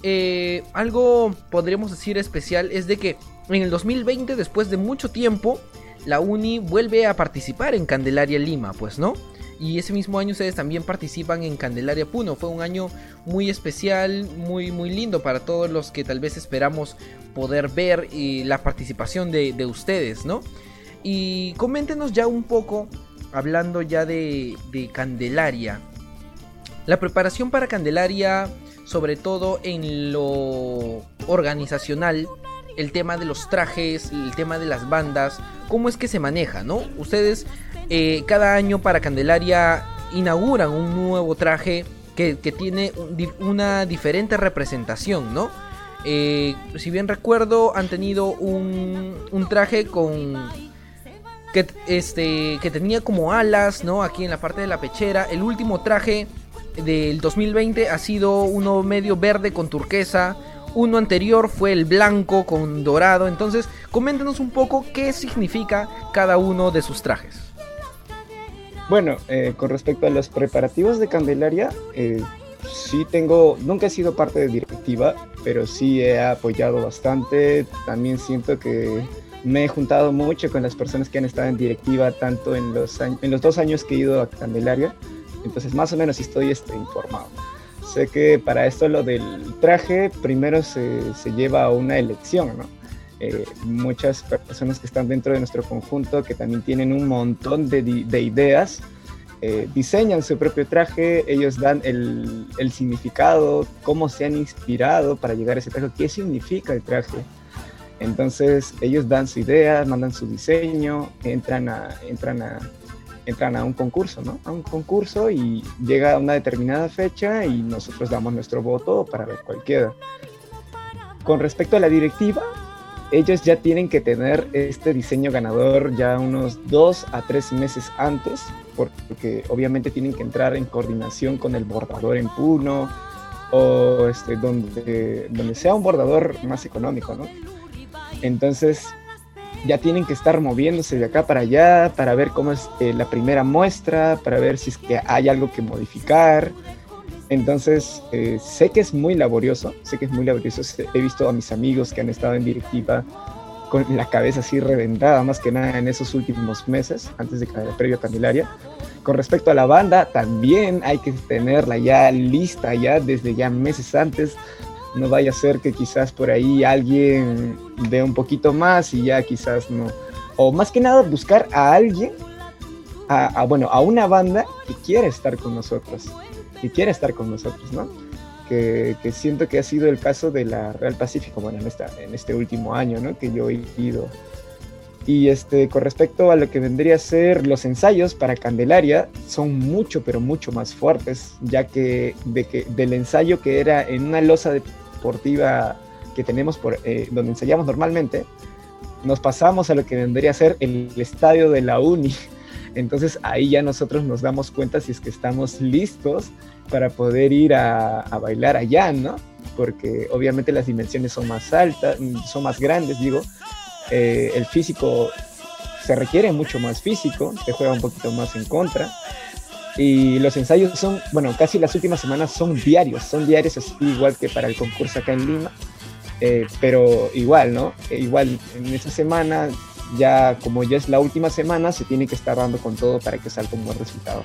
S1: Eh, algo podríamos decir especial es de que en el 2020, después de mucho tiempo, la Uni vuelve a participar en Candelaria Lima, pues no. Y ese mismo año ustedes también participan en Candelaria Puno. Fue un año muy especial, muy, muy lindo para todos los que tal vez esperamos poder ver eh, la participación de, de, ustedes, ¿no? Y coméntenos ya un poco, hablando ya de Candelaria. La preparación para Candelaria, sobre todo en lo organizacional, el tema de los trajes, el tema de las bandas, cómo es que se maneja, ¿no? Ustedes eh, cada año para Candelaria inauguran un nuevo traje que, que tiene un, una diferente representación, ¿no? Eh, si bien recuerdo, han tenido un, un traje con que, este, que tenía como alas, ¿no? Aquí en la parte de la pechera. El último traje del 2020 ha sido uno medio verde con turquesa. Uno anterior fue el blanco con dorado. Entonces, coméntenos un poco qué significa cada uno de sus trajes.
S4: Bueno, eh, con respecto a los preparativos de Candelaria, eh, sí tengo, nunca he sido parte de directiva, pero sí he apoyado bastante. También siento que me he juntado mucho con las personas que han estado en directiva, tanto en los, en los dos años que he ido a Candelaria. Entonces, más o menos estoy este, informado. Sé que para esto lo del traje, primero se, se lleva a una elección, ¿no? Eh, muchas personas que están dentro de nuestro conjunto, que también tienen un montón de, de ideas, eh, diseñan su propio traje, ellos dan el, el, significado, cómo se han inspirado para llegar a ese traje, qué significa el traje. Entonces ellos dan su idea, mandan su diseño, entran a, entran a, entran a un concurso, ¿no? A un concurso y llega una determinada fecha y nosotros damos nuestro voto para ver cuál queda. Con respecto a la directiva, ellos ya tienen que tener este diseño ganador ya unos dos a tres meses antes, porque obviamente tienen que entrar en coordinación con el bordador en Puno o este, donde, donde sea un bordador más económico, ¿no? Entonces ya tienen que estar moviéndose de acá para allá para ver cómo es eh, la primera muestra, para ver si es que hay algo que modificar. Entonces, eh, sé que es muy laborioso, sé que es muy laborioso. He visto a mis amigos que han estado en directiva con la cabeza así reventada, más que nada en esos últimos meses, antes de caer previo a Candelaria. Con respecto a la banda, también hay que tenerla ya lista, ya desde ya meses antes. No vaya a ser que quizás por ahí alguien dé un poquito más y ya quizás no. O más que nada buscar a alguien, a, a bueno, a una banda que quiera estar con nosotros que quiere estar con nosotros, ¿no? Que, que, siento que ha sido el caso de la Real Pacífico, bueno, en, en este último año, ¿no? Que yo he ido. Y este, con respecto a lo que vendría a ser los ensayos para Candelaria, son mucho, pero mucho más fuertes, ya que, de que del ensayo que era en una losa deportiva que tenemos por, eh, donde ensayamos normalmente, nos pasamos a lo que vendría a ser el estadio de la Uni, entonces ahí ya nosotros nos damos cuenta si es que estamos listos para poder ir a, bailar allá, ¿no? Porque obviamente las dimensiones son más altas, son más grandes, digo. Eh, el físico se requiere mucho más físico, te juega un poquito más en contra. Y los ensayos son, bueno, casi las últimas semanas son diarios, son diarios así igual que para el concurso acá en Lima. Eh, pero igual, ¿no? Eh, igual en esa semana, ya como ya es la última semana, se tiene que estar dando con todo para que salga un buen resultado.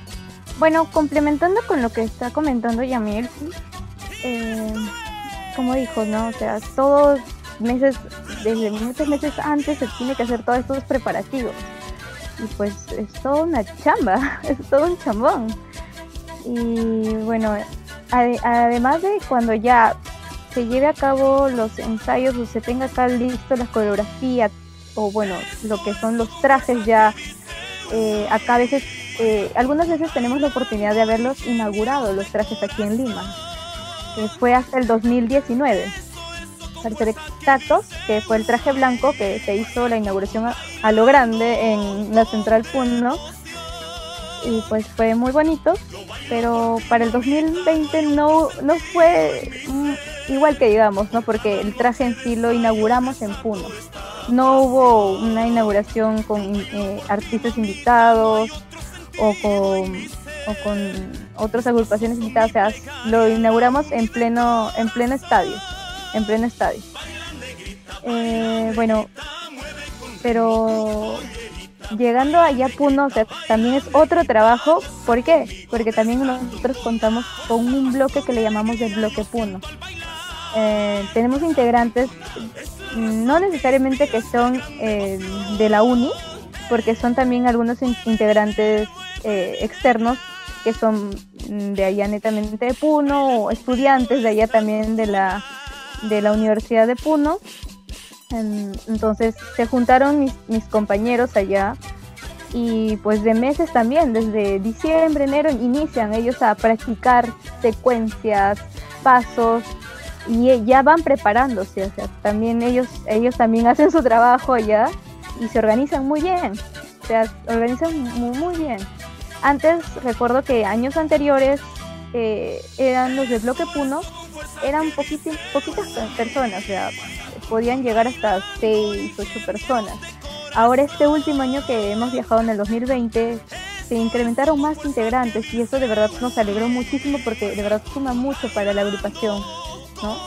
S2: Bueno, complementando con lo que está comentando Yamil, eh, como dijo, ¿no? O sea, todos meses, desde muchos meses antes se tiene que hacer todos estos preparativos. Y pues es toda una chamba, es todo un chambón. Y bueno, ade- además de cuando ya se lleve a cabo los ensayos o se tenga acá listo la coreografía o bueno, lo que son los trajes ya, eh, acá a veces, eh, algunas veces tenemos la oportunidad de haberlos inaugurado, los trajes aquí en Lima, fue hasta el 2019 exactos, que fue el traje blanco que se hizo la inauguración a, a lo grande en la Central Puno y pues fue muy bonito, pero para el 2020 no, no fue mm, igual que digamos, ¿no? Porque el traje en sí lo inauguramos en Puno. No hubo una inauguración con eh, artistas invitados o con, o con otras agrupaciones invitadas, o sea, lo inauguramos en pleno, en pleno estadio, en pleno estadio. Eh, bueno, pero llegando allá a Puno, o sea, también es otro trabajo. ¿Por qué? Porque también nosotros contamos con un bloque que le llamamos el bloque Puno. Eh, tenemos integrantes, no necesariamente que son eh, de la uni, porque son también algunos in- integrantes eh, externos que son de allá netamente de Puno, o estudiantes de allá también de la, de la Universidad de Puno. En- Entonces se juntaron mis, compañeros allá y pues de meses también, desde diciembre, enero, inician ellos a practicar secuencias, pasos y eh, ya van preparándose, también ellos, ellos también hacen su trabajo allá y se organizan muy bien, o sea, se organizan muy, muy bien. Antes recuerdo que años anteriores eh, eran los de Bloque Puno, eran poquitas personas, o sea, podían llegar hasta 6, 8 personas. Ahora este último año que hemos viajado en el 2020, se incrementaron más integrantes y eso de verdad nos alegró muchísimo porque de verdad suma mucho para la agrupación, ¿no?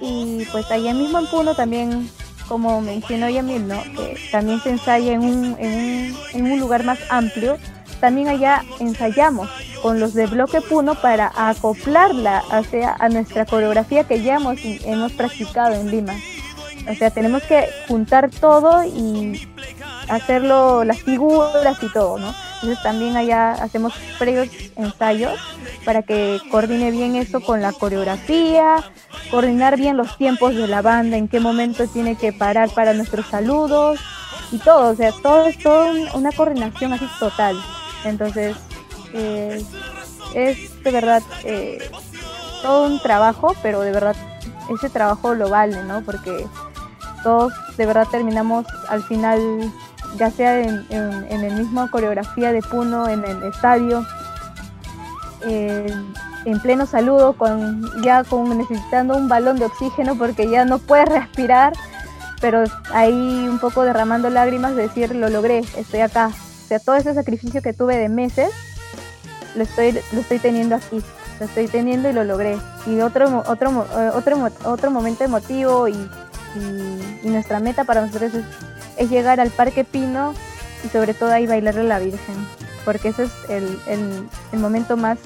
S2: Y pues allá mismo en Puno también, como mencionó Yamil, ¿no? Que también se ensaya en un, en un lugar más amplio. También allá ensayamos con los de Bloque Puno para acoplarla hacia, a nuestra coreografía que ya hemos, hemos practicado en Lima. O sea, tenemos que juntar todo y hacerlo, las figuras y todo, ¿no? Entonces también allá hacemos previos ensayos para que coordine bien eso con la coreografía, coordinar bien los tiempos de la banda, en qué momento tiene que parar para nuestros saludos y todo, o sea, todo es todo un- una coordinación así total. Entonces, eh, es de verdad eh, todo un trabajo, pero de verdad ese trabajo lo vale, ¿no? Porque todos de verdad terminamos al final, ya sea en, en- en el mismo coreografía de Puno, en el estadio, en pleno saludo, ya con necesitando un balón de oxígeno porque ya no puedes respirar, pero ahí un poco derramando lágrimas, de decir lo logré, estoy acá. O sea, todo ese sacrificio que tuve de meses, lo estoy, lo estoy teniendo aquí, lo estoy teniendo y lo logré. Y otro, otro, eh, otro, otro momento emotivo y, y- nuestra meta para nosotros es, es llegar al Parque Pino y sobre todo ahí bailarle a la Virgen, porque ese es el, el- el momento más,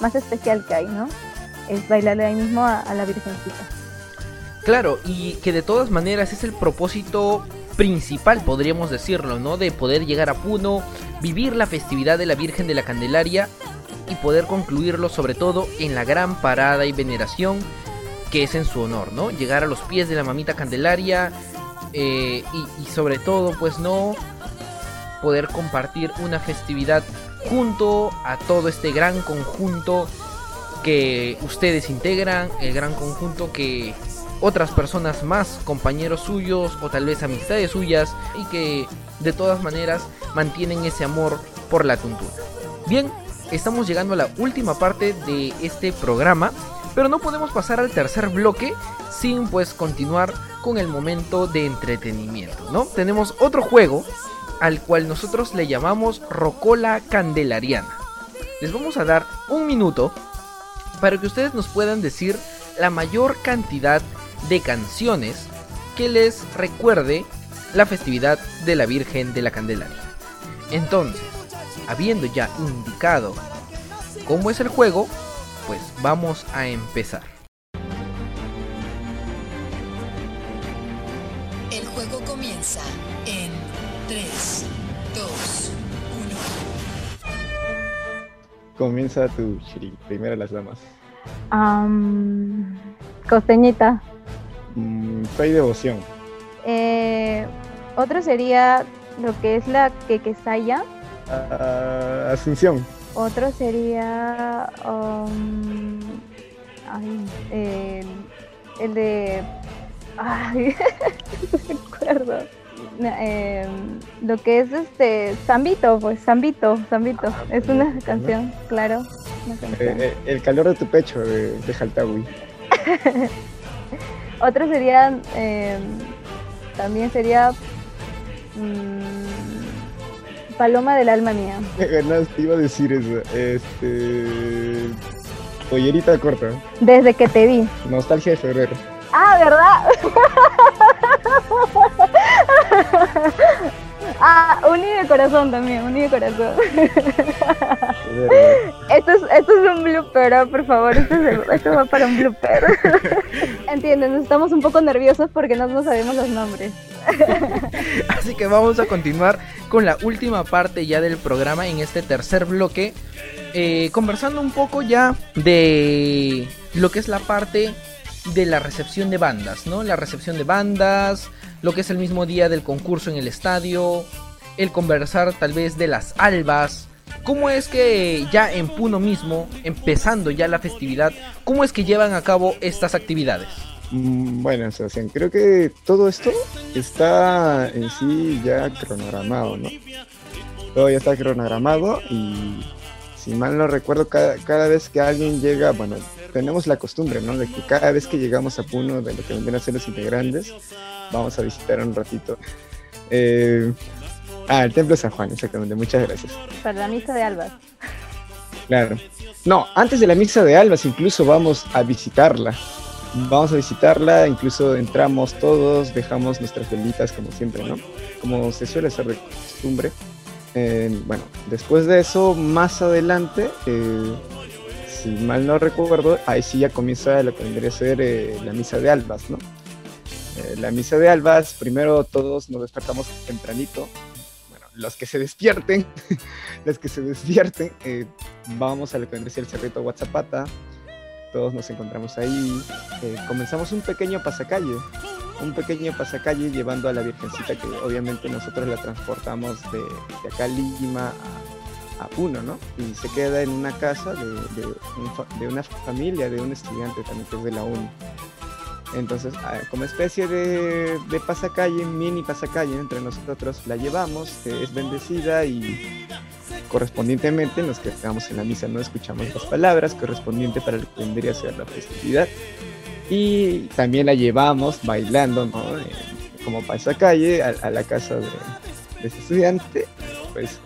S2: más especial que hay, ¿no? Es bailarle ahí mismo a la Virgencita.
S1: Claro, y que de todas maneras es el propósito principal, podríamos decirlo, ¿no? De poder llegar a Puno, vivir la festividad de la Virgen de la Candelaria y poder concluirlo sobre todo en la gran parada y veneración que es en su honor, ¿no? Llegar a los pies de la mamita Candelaria eh, y, y sobre todo, pues no poder compartir una festividad junto a todo este gran conjunto que ustedes integran, el gran conjunto que otras personas más, compañeros suyos o tal vez amistades suyas y que de todas maneras mantienen ese amor por la tuntura. Bien, estamos llegando a la última parte de este programa, pero no podemos pasar al tercer bloque sin pues continuar con el momento de entretenimiento, ¿no? Tenemos otro juego al cual nosotros le llamamos Rocola Candelariana. les vamos a dar un minuto para que ustedes nos puedan decir la mayor cantidad de canciones que les recuerde la festividad de la Virgen de la Candelaria. Entonces, habiendo ya indicado cómo es el juego, pues vamos a empezar.
S5: El juego comienza en 3, 2, 1.
S4: Comienza tu Shiri, primero las damas.
S2: Am, costeñita.
S4: Mm, soy devoción.
S2: Eh, otro sería lo que es la quequesaya.
S4: Ah, Asunción.
S2: Otro sería um, ay, el, el de ay, no recuerdo em, lo que es este Zambito pues Zambito Zambito
S4: Ah,
S2: es una canción claro una
S4: Eh,
S2: canción.
S4: eh, el calor de tu pecho de, de Jaltawi.
S2: otro sería em, también sería mm, Paloma del alma mía
S4: Me ganaste, iba a decir eso. Este. Pollerita corta.
S2: desde que te vi
S4: Nostalgia de febrero.
S2: Ah, ¿verdad? ah, uní de corazón también, uní de corazón. Esto es, esto es un blooper, ah, por favor, esto, es el- esto va para un blooper. Entienden, estamos un poco nerviosos porque no, no sabemos los nombres.
S1: Así que vamos a continuar con la última parte ya del programa en este tercer bloque. eh, conversando un poco ya de lo que es la parte de la recepción de bandas, ¿no? La recepción de bandas, lo que es el mismo día del concurso en el estadio, el conversar tal vez de las albas. ¿Cómo es que ya en Puno mismo, empezando ya la festividad, cómo es que llevan a cabo estas actividades?
S4: Mm, Bueno, Sebastián, creo que todo esto está en sí ya cronogramado, ¿no? Todo ya está cronogramado y si mal no recuerdo, cada, cada vez que alguien llega, bueno, tenemos la costumbre, ¿no? De que cada vez que llegamos a Puno, de lo que vendrían a ser los integrantes, vamos a visitar un ratito. Eh, ah, el Templo de San Juan, exactamente, muchas gracias.
S2: Para la misa de albas.
S4: Claro. No, antes de la misa de Albas incluso vamos a visitarla. Vamos a visitarla, incluso entramos todos, dejamos nuestras velitas como siempre, ¿no? Como se suele hacer de costumbre. Eh, bueno, después de eso, más adelante, eh, si mal no recuerdo, ahí sí ya comienza lo que vendría a ser eh, la misa de Albas, ¿no? La misa de Albas, primero todos nos despertamos tempranito. Bueno, los que se despierten, los que se despierten, vamos a lo que vendría a ser el cerrito Guatzapata, todos nos encontramos ahí, comenzamos un pequeño pasacalle, un pequeño pasacalle llevando a la Virgencita que obviamente nosotros la transportamos de, de acá a Lima a, a Puno, ¿no? Y se queda en una casa de, de una familia, de un estudiante también que es de la UNI. Entonces, ah, como especie de, de pasacalle, mini pasacalle entre nosotros, la llevamos, es bendecida y correspondientemente nos quedamos en la misa, no escuchamos las palabras correspondiente para lo que vendría a ser la festividad. Y también la llevamos bailando, ¿no? Eh, como pasacalle a, a la casa de, ese estudiante. Pues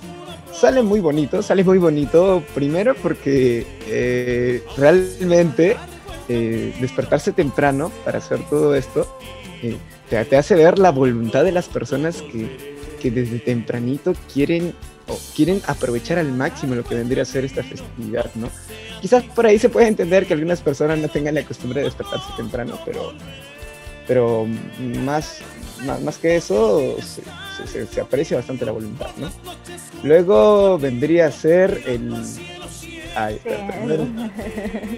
S4: sale muy bonito, sale muy bonito primero porque eh, realmente eh, despertarse temprano para hacer todo esto te, te hace ver la voluntad de las personas que, que desde tempranito quieren o quieren aprovechar al máximo lo que vendría a ser esta festividad, ¿no? Quizás por ahí se puede entender que algunas personas no tengan la costumbre de despertarse temprano, pero, pero más, más, más que eso se, se- se aprecia bastante la voluntad, ¿no? Luego vendría a ser el... Ay,
S2: Sí.
S4: primero,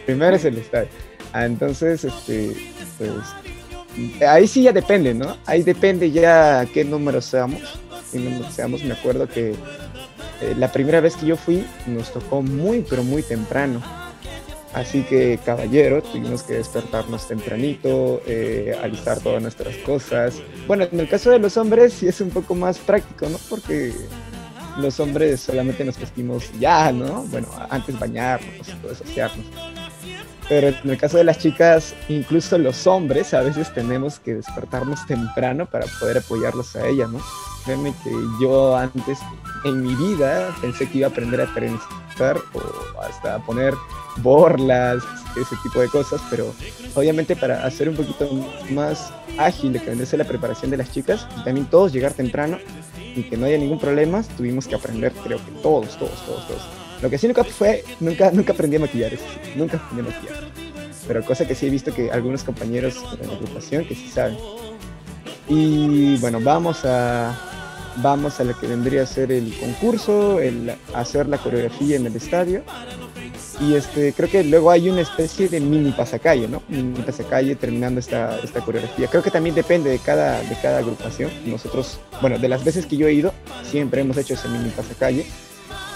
S4: primero es el estadio. Ah, entonces, este, pues, ahí sí ya depende, ¿no? Ahí depende ya qué número seamos. Número seamos. Me acuerdo que eh, la primera vez que yo fui nos tocó muy, pero muy temprano. Así que, caballero, tuvimos que despertarnos tempranito, eh, alistar todas nuestras cosas. Bueno, en el caso de los hombres sí es un poco más práctico, ¿no? Porque los hombres solamente nos vestimos ya, ¿no? Bueno, antes bañarnos, todo eso, asearnos. Pero en el caso de las chicas, incluso los hombres a veces tenemos que despertarnos temprano para poder apoyarlos a ellas, ¿no? Créeme que yo antes en mi vida pensé que iba a aprender a, tren- molestar o hasta poner borlas, ese tipo de cosas, pero obviamente para hacer un poquito más ágil de que vendría la preparación de las chicas y también todos llegar temprano y que no haya ningún problema, tuvimos que aprender, creo que todos, todos, todos, todos. Lo que sí nunca fue, nunca, nunca aprendí a maquillar, eso sí, nunca aprendí a maquillar. Pero cosa que sí he visto que algunos compañeros de la agrupación que sí saben. Y bueno, vamos a vamos a lo que vendría a ser el concurso, el hacer la coreografía en el estadio. Y este, creo que luego hay una especie de mini pasacalle, ¿no? Mini pasacalle terminando esta, esta coreografía. Creo que también depende de cada, de cada agrupación. Nosotros, bueno, de las veces que yo he ido, siempre hemos hecho ese mini pasacalle.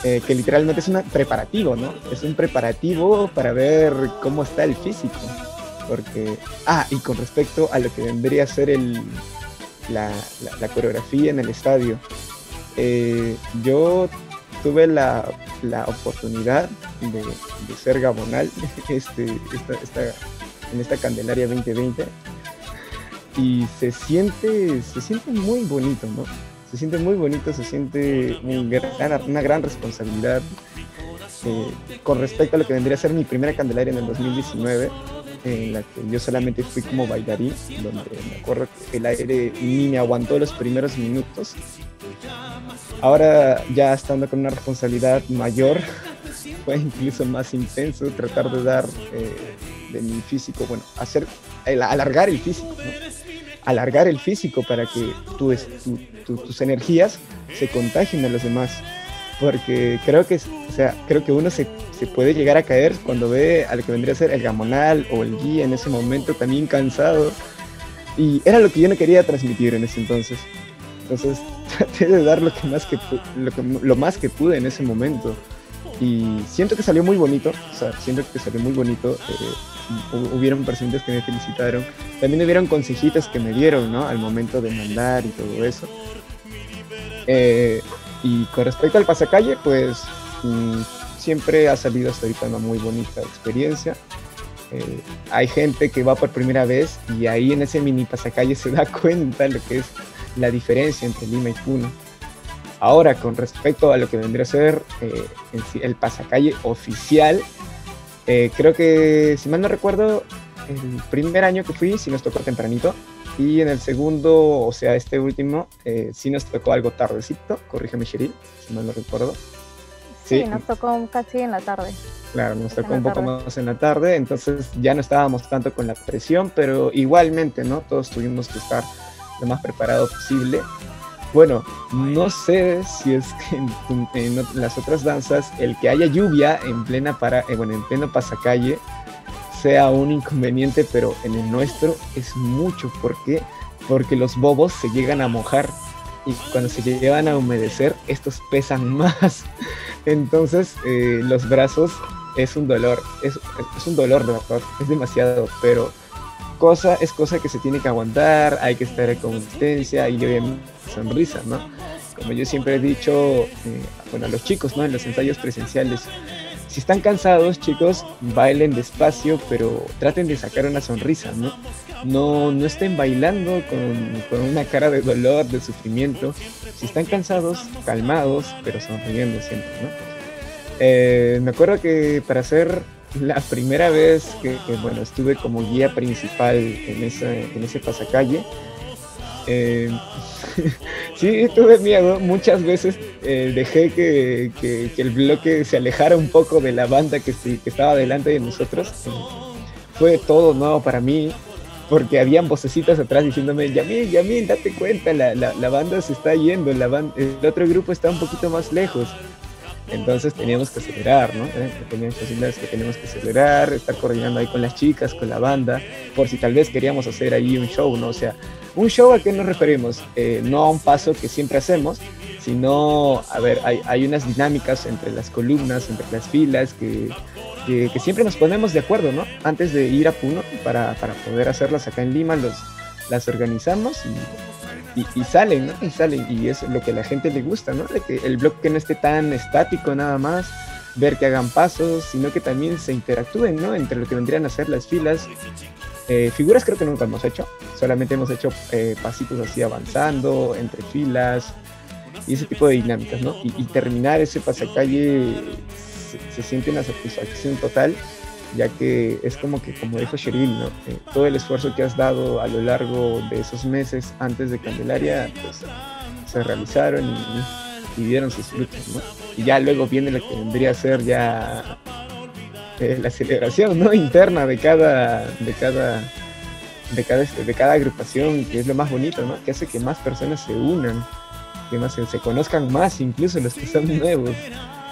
S4: Eh, que literalmente es un preparativo, ¿no? Es un preparativo para ver cómo está el físico. Porque, ah, y con respecto a lo que vendría a ser el, la, la, coreografía en el estadio, eh, yo tuve la, la oportunidad de, de, ser gabonal este, esta, esta, en esta Candelaria 2020 y se siente, se siente muy bonito, ¿no? Se siente muy bonito, se siente una gran responsabilidad eh, con respecto a lo que vendría a ser mi primera Candelaria en el 2019 en la que yo solamente fui como bailarín, donde me acuerdo que el aire ni me aguantó los primeros minutos. Ahora ya estando con una responsabilidad mayor, fue incluso más intenso tratar de dar eh, de mi físico, bueno, hacer, el, alargar el físico. Alargar el físico para que tu, tu, tu, tus energías se contagien a los demás porque creo que, o sea, creo que uno se, puede llegar a caer cuando ve a lo que vendría a ser el gamonal o el guía en ese momento también cansado. Y era lo que yo no quería transmitir en ese entonces. Entonces traté de dar lo, que más que, lo, que, lo más que pude en ese momento. Y siento que salió muy bonito, o sea, siento que salió muy bonito. Eh, hubieron presentes que me felicitaron. También hubieron consejitos que me dieron, ¿no? Al momento de mandar y todo eso. Eh, y con respecto al pasacalle, pues mmm, siempre ha salido hasta ahorita una muy bonita experiencia. Eh, hay gente que va por primera vez y ahí en ese mini pasacalle se da cuenta lo que es la diferencia entre Lima y Puno. Ahora, con respecto a lo que vendría a ser eh, el pasacalle oficial, eh, creo que, si mal no recuerdo, el primer año que fui, sí nos tocó tempranito, y en el segundo, o sea, este último, eh, sí nos tocó algo tardecito, corrígeme Cheryl, si mal no recuerdo.
S2: Sí, sí, nos tocó casi en la tarde.
S4: Claro, nos tocó un poco tarde. más en la tarde, entonces ya no estábamos tanto con la presión, pero igualmente, ¿no? Todos tuvimos que estar lo más preparado posible. Bueno, no sé si es que en, las otras danzas el que haya lluvia en plena para, eh, bueno, en pleno pasacalle sea un inconveniente, pero en el nuestro es mucho. ¿Por qué? Porque los bobos se llegan a mojar y cuando se llegan a humedecer, estos pesan más. Entonces, eh, los brazos es un dolor, es, es, un dolor verdad, es demasiado, pero cosa es cosa que se tiene que aguantar, hay que estar en consistencia y obviamente sonrisa, ¿no? Como yo siempre he dicho, eh, bueno, a los chicos, ¿no? En los ensayos presenciales, si están cansados, chicos, bailen despacio, pero traten de sacar una sonrisa, ¿no? No, no estén bailando con, con, una cara de dolor, de sufrimiento. Si están cansados, calmados, pero sonriendo siempre, ¿no? Eh, me acuerdo que para hacer la primera vez que, bueno, estuve como guía principal en, en ese pasacalle, eh, sí, tuve miedo. Muchas veces eh, dejé que, que, el bloque se alejara un poco de la banda que, que estaba delante de nosotros. Fue todo nuevo para mí, porque habían vocecitas atrás diciéndome, Yamil, Yamil, date cuenta, la, la, la banda se está yendo, la el otro grupo está un poquito más lejos. Entonces teníamos que acelerar, ¿no? Eh, teníamos que, que teníamos que acelerar, estar coordinando ahí con las chicas, con la banda, por si tal vez queríamos hacer ahí un show, ¿no? O sea, un show a qué nos referimos? Eh, no a un paso que siempre hacemos, sino, a ver, hay, hay unas dinámicas entre las columnas, entre las filas, que, que, que, siempre nos ponemos de acuerdo, ¿no? Antes de ir a Puno, para, para poder hacerlas acá en Lima, los, las organizamos y y, y, salen, ¿no? Y salen, y es lo que a la gente le gusta, ¿no? De que el bloque no esté tan estático nada más, ver que hagan pasos, sino que también se interactúen, ¿no? Entre lo que vendrían a ser las filas. Eh, figuras creo que nunca hemos hecho, solamente hemos hecho eh, pasitos así avanzando, entre filas, y ese tipo de dinámicas, ¿no? Y, y terminar ese pasacalle se siente una satisfacción total, ya que es como que, como dijo Cheryl, ¿no? Eh, todo el esfuerzo que has dado a lo largo de esos meses antes de Candelaria, pues se realizaron y, dieron sus frutos, ¿no? Y ya luego viene lo que vendría a ser ya eh, la celebración ¿no? interna de cada, de cada de cada, este, de cada agrupación, que es lo más bonito, ¿no? Que hace que más personas se unan, que más se conozcan más, incluso los que son nuevos.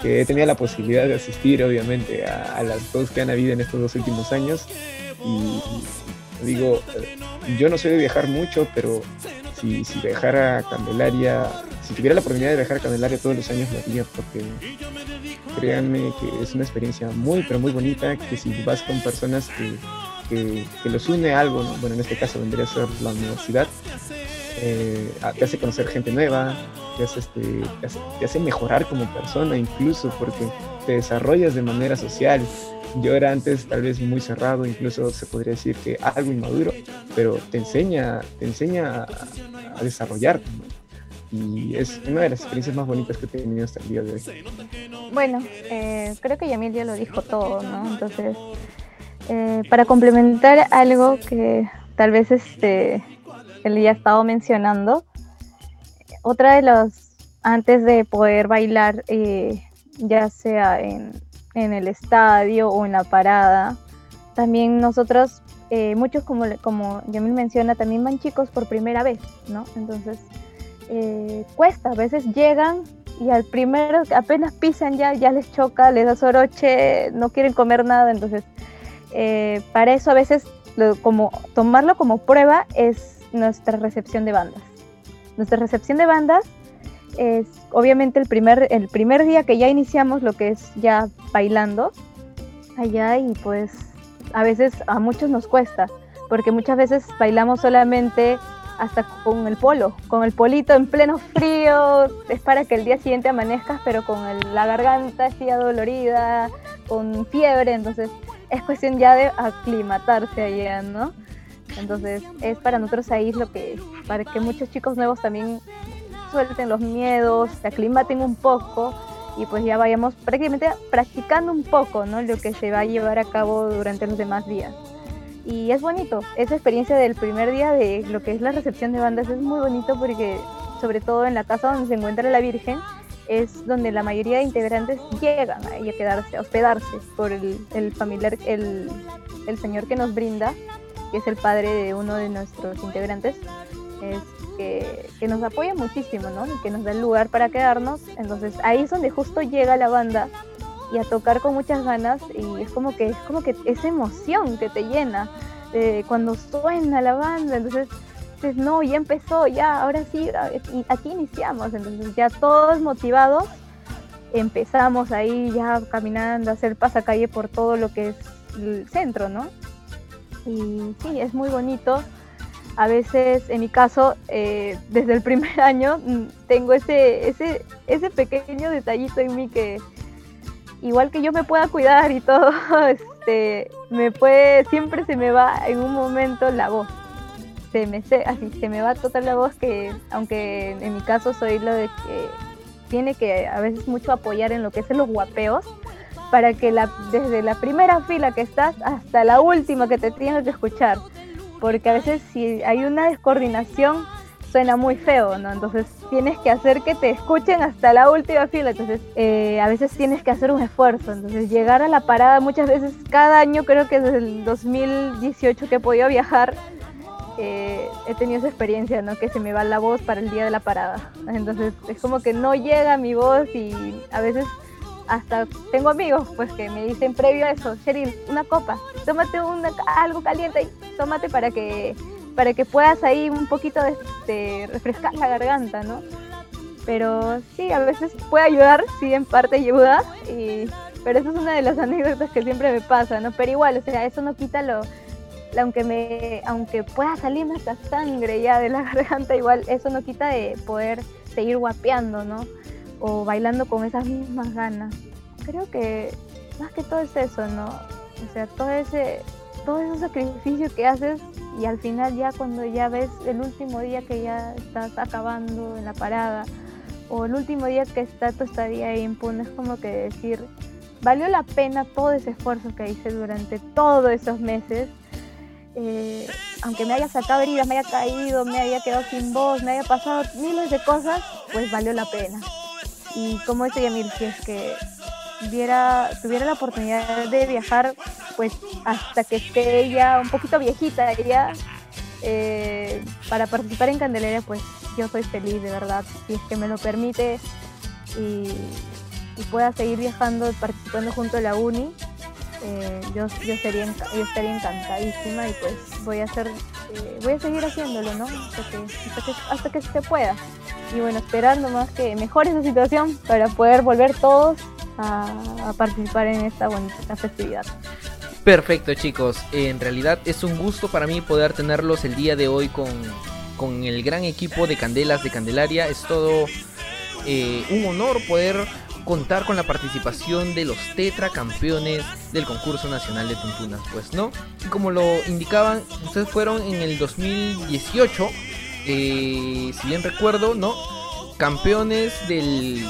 S4: Que he tenido la posibilidad de asistir, obviamente, a, a las dos que han habido en estos dos últimos años. Y, digo, eh, yo no soy de viajar mucho, pero si, si viajara a Candelaria, si tuviera la oportunidad de viajar a Candelaria todos los años lo haría, porque créanme que es una experiencia muy, pero muy bonita, que si vas con personas que, que, los une algo, ¿no? bueno, en este caso vendría a ser la universidad, eh, te hace conocer gente nueva, te hace, este, te, hace, te hace mejorar como persona incluso, porque te desarrollas de manera social. Yo era antes tal vez muy cerrado, incluso se podría decir que algo inmaduro, pero te enseña, te enseña a, a desarrollarte. y es una de las experiencias más bonitas que he tenido hasta el día de hoy.
S2: Bueno, eh, creo que Yamil ya lo dijo todo, ¿no? Entonces, eh, para complementar algo que tal vez este, él ya ha estado mencionando, otra de los, antes de poder bailar, eh, ya sea en, en, el estadio o en la parada, también nosotros, eh, muchos como, como Yamil menciona, también van chicos por primera vez, ¿no? Entonces, eh, cuesta, a veces llegan y al primero apenas pisan ya, ya les choca, les da soroche, no quieren comer nada, entonces eh, para eso a veces lo, como tomarlo como prueba es nuestra recepción de bandas. Nuestra recepción de bandas es obviamente el primer, el primer día que ya iniciamos lo que es ya bailando allá y pues a veces a muchos nos cuesta, porque muchas veces bailamos solamente hasta con el polo, con el polito en pleno frío, es para que el día siguiente amanezcas, pero con el, la garganta así adolorida, con fiebre, entonces es cuestión ya de aclimatarse allá, ¿no? Entonces es para nosotros ahí lo que, para que muchos chicos nuevos también suelten los miedos, se aclimaten un poco y pues ya vayamos prácticamente practicando un poco, ¿no? Lo que se va a llevar a cabo durante los demás días y es bonito. Esa experiencia del primer día de lo que es la recepción de bandas es muy bonito porque sobre todo en la casa donde se encuentra la Virgen es donde la mayoría de integrantes llegan a quedarse, a hospedarse por el, familiar, el, señor que nos brinda, que es el padre de uno de nuestros integrantes, es que, nos apoya muchísimo, ¿no? Y que nos da el lugar para quedarnos. Entonces ahí es donde justo llega la banda y a tocar con muchas ganas y es como que es como que esa emoción que te llena cuando suena la banda entonces dices no ya empezó ya ahora sí aquí iniciamos entonces ya todos motivados empezamos ahí ya caminando a hacer pasacalle por todo lo que es el centro no y sí es muy bonito a veces en mi caso eh, desde el primer año mm, tengo ese ese ese pequeño detallito en mí que igual que yo me pueda cuidar y todo, este, me puede, siempre se me va en un momento la voz. Se me así, se me va total la voz que, aunque en mi caso soy lo de que tiene que a veces mucho apoyar en lo que es los guapeos, para que la, desde la primera fila que estás hasta la última que te tenga que escuchar. Porque a veces si hay una descoordinación, suena muy feo, ¿no? Entonces tienes que hacer que te escuchen hasta la última fila, entonces eh, a veces tienes que hacer un esfuerzo, entonces llegar a la parada muchas veces, cada año creo que desde el 2018 que he podido viajar, eh, he tenido esa experiencia, ¿no? Que se me va la voz para el día de la parada, entonces es como que no llega mi voz y a veces hasta tengo amigos pues que me dicen previo a eso, Cheryl, una copa, tómate una, algo caliente y tómate para que para que puedas ahí un poquito de, de, refrescar la garganta, ¿no? Pero sí, a veces puede ayudar, sí, en parte ayuda, y, pero eso es una de las anécdotas que siempre me pasa, ¿no? Pero igual, o sea, eso no quita lo, aunque me, aunque pueda salirme esta sangre ya de la garganta, igual eso no quita de poder seguir guapeando, ¿no? O bailando con esas mismas ganas. Creo que más que todo es eso, ¿no? O sea, todo ese, todo ese sacrificio que haces y al final ya cuando ya ves el último día que ya estás acabando en la parada o el último día que está tu estadía ahí en Pune es como que decir valió la pena todo ese esfuerzo que hice durante todos esos meses. Eh, aunque me haya sacado heridas, me haya caído, me haya quedado sin voz, me haya pasado miles de cosas, pues valió la pena. Y como dice Yamil, si es que viera, tuviera la oportunidad de viajar, pues hasta que esté ya un poquito viejita ya, eh, para participar en Candelaria, pues yo soy feliz, de verdad, si es que me lo permite y, y pueda seguir viajando, participando junto a la uni, eh, yo, yo, sería, yo estaría encantadísima y pues voy a hacer, eh, voy a seguir haciéndolo, ¿no? Hasta que, hasta que, se pueda. Y bueno, esperar nomás que mejore esa situación para poder volver todos a, a participar en esta bonita festividad.
S1: Perfecto chicos, en realidad es un gusto para mí poder tenerlos el día de hoy con, con el gran equipo de Candelas de Candelaria. Es todo eh, un honor poder contar con la participación de los tetracampeones del concurso nacional de tuntunas, pues no. Y como lo indicaban, ustedes fueron en el 2018, eh, si bien recuerdo, ¿no? Campeones del,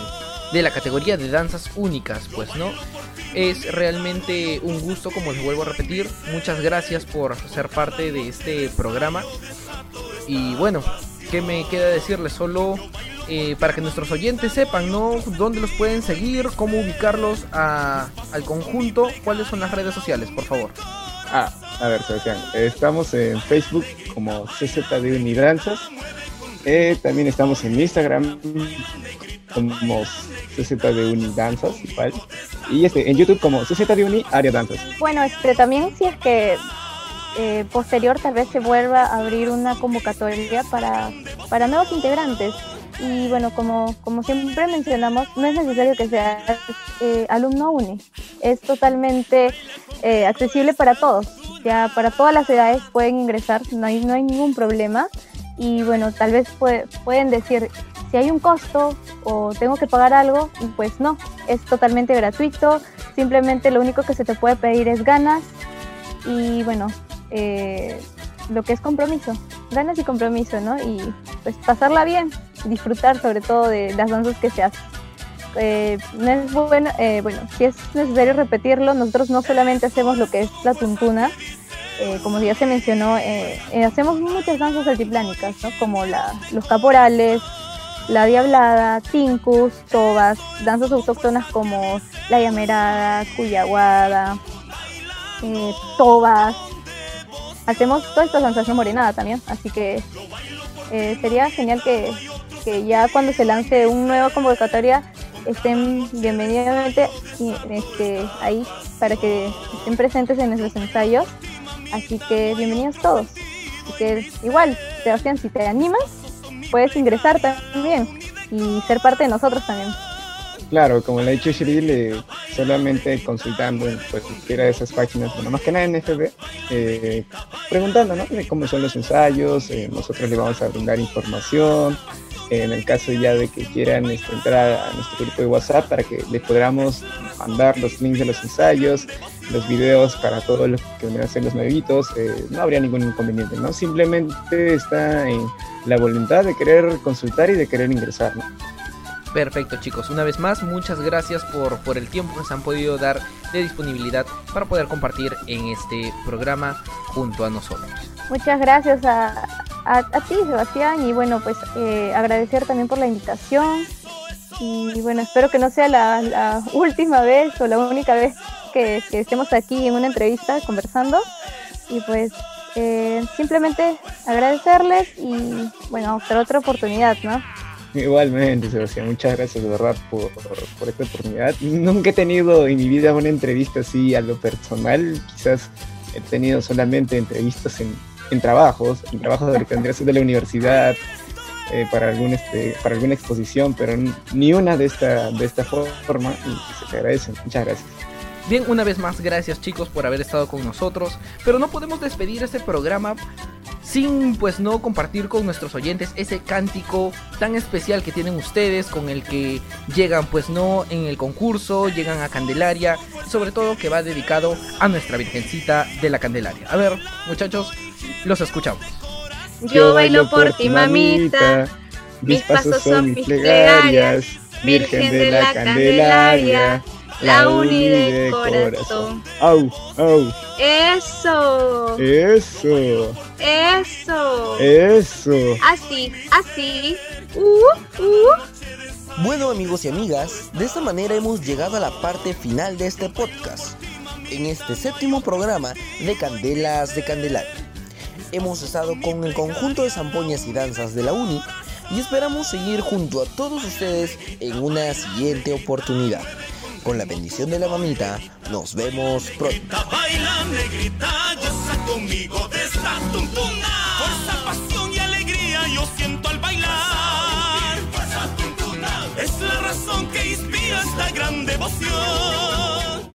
S1: de la categoría de danzas únicas, pues no. Es realmente un gusto, como les vuelvo a repetir. Muchas gracias por ser parte de este programa. Y bueno, ¿qué me queda decirles? Solo eh, para que nuestros oyentes sepan, ¿no? ¿Dónde los pueden seguir? ¿Cómo ubicarlos a- al conjunto? ¿Cuáles son las redes sociales, por favor?
S4: Ah, a ver, Sebastián, estamos en Facebook como CZD Unidanzas. Eh, también estamos en Instagram como CZD Unidanzas, igual. Y este, en YouTube como CZD Uni Área Danzas.
S2: Bueno, este, también si es que eh, posterior tal vez se vuelva a abrir una convocatoria para, para nuevos integrantes. Y bueno, como, como siempre mencionamos, no es necesario que sea eh, alumno UNI, es totalmente eh, accesible para todos, ya para todas las edades pueden ingresar, no hay, no hay ningún problema. Y bueno, tal vez pue- pueden decir, si hay un costo o tengo que pagar algo, pues no, es totalmente gratuito, simplemente lo único que se te puede pedir es ganas. Y bueno, eh, lo que es compromiso, ganas y compromiso, ¿no? Y pues pasarla bien, disfrutar sobre todo de las danzas que se hacen. Eh, no es bueno, eh, bueno, si es necesario repetirlo, nosotros no solamente hacemos lo que es la tuntuna, eh, como ya se mencionó, hacemos muchas danzas altiplánicas, ¿no? Como los caporales, la diablada, tincus, tobas, danzas autóctonas como la llamerada, cuyaguada, tobas. Hacemos toda esta danzación morenada también, así que eh, sería genial que, que ya cuando se lance una nueva convocatoria estén bienvenidamente ahí para que estén presentes en nuestros ensayos. Así que bienvenidos todos. Así que igual, Sebastián, si te animas, puedes ingresar también y ser parte de nosotros también.
S4: Claro, como le ha dicho Shirley, solamente consultando en pues, cualquiera de esas páginas, bueno, más que nada en FB, eh, preguntando ¿no? cómo son los ensayos, eh, nosotros le vamos a brindar información, en el caso ya de que quieran este, entrar a nuestro grupo de WhatsApp para que les podamos mandar los links de los ensayos, los videos para todos los que van a ser los nuevitos, eh, no habría ningún inconveniente, ¿no? Simplemente está en la voluntad de querer consultar y de querer ingresar, ¿no?
S1: Perfecto chicos, una vez más muchas gracias por, por el tiempo que se han podido dar de disponibilidad para poder compartir en este programa junto a nosotros.
S2: Muchas gracias a, a, a ti, Sebastián, y bueno, pues eh, agradecer también por la invitación. Y bueno, espero que no sea la, última vez o la única vez que, que estemos aquí en una entrevista conversando. Y pues eh, simplemente agradecerles y bueno, otra otra oportunidad, ¿no?
S4: Igualmente, Sebastián, muchas gracias de verdad por, por esta oportunidad. Nunca he tenido en mi vida una entrevista así a lo personal, quizás he tenido solamente entrevistas en, en trabajos, en trabajos de ser de la universidad, eh, para, algún, este, para alguna exposición, pero ni una de esta, de esta forma y se te agradece. Muchas gracias.
S1: Bien, una vez más, gracias chicos por haber estado con nosotros. Pero no podemos despedir este programa sin pues no compartir con nuestros oyentes ese cántico tan especial que tienen ustedes con el que llegan pues no en el concurso, llegan a Candelaria, sobre todo que va dedicado a nuestra Virgencita de la Candelaria. A ver, muchachos, los escuchamos.
S6: Yo bailo por ti, mamita. Mis pasos son mis plegarias. Virgen de la Candelaria.
S2: La uni de corazón.
S4: Au, au.
S2: Eso.
S4: Eso.
S2: Eso.
S4: Eso.
S2: Así, así. Uh, uh.
S7: Bueno amigos y amigas, de esta manera hemos llegado a la parte final de este podcast, en este séptimo programa de Candelas de Candelaria. Hemos estado con el conjunto de zampoñas y danzas de la UNI y esperamos seguir junto a todos ustedes en una siguiente oportunidad con la bendición de la mamita, nos vemos pronto.
S8: Baila, negrita, goza conmigo de esta tuntuna. Fuerza, pasión y alegría yo siento al bailar. Es la razón que inspira esta gran devoción.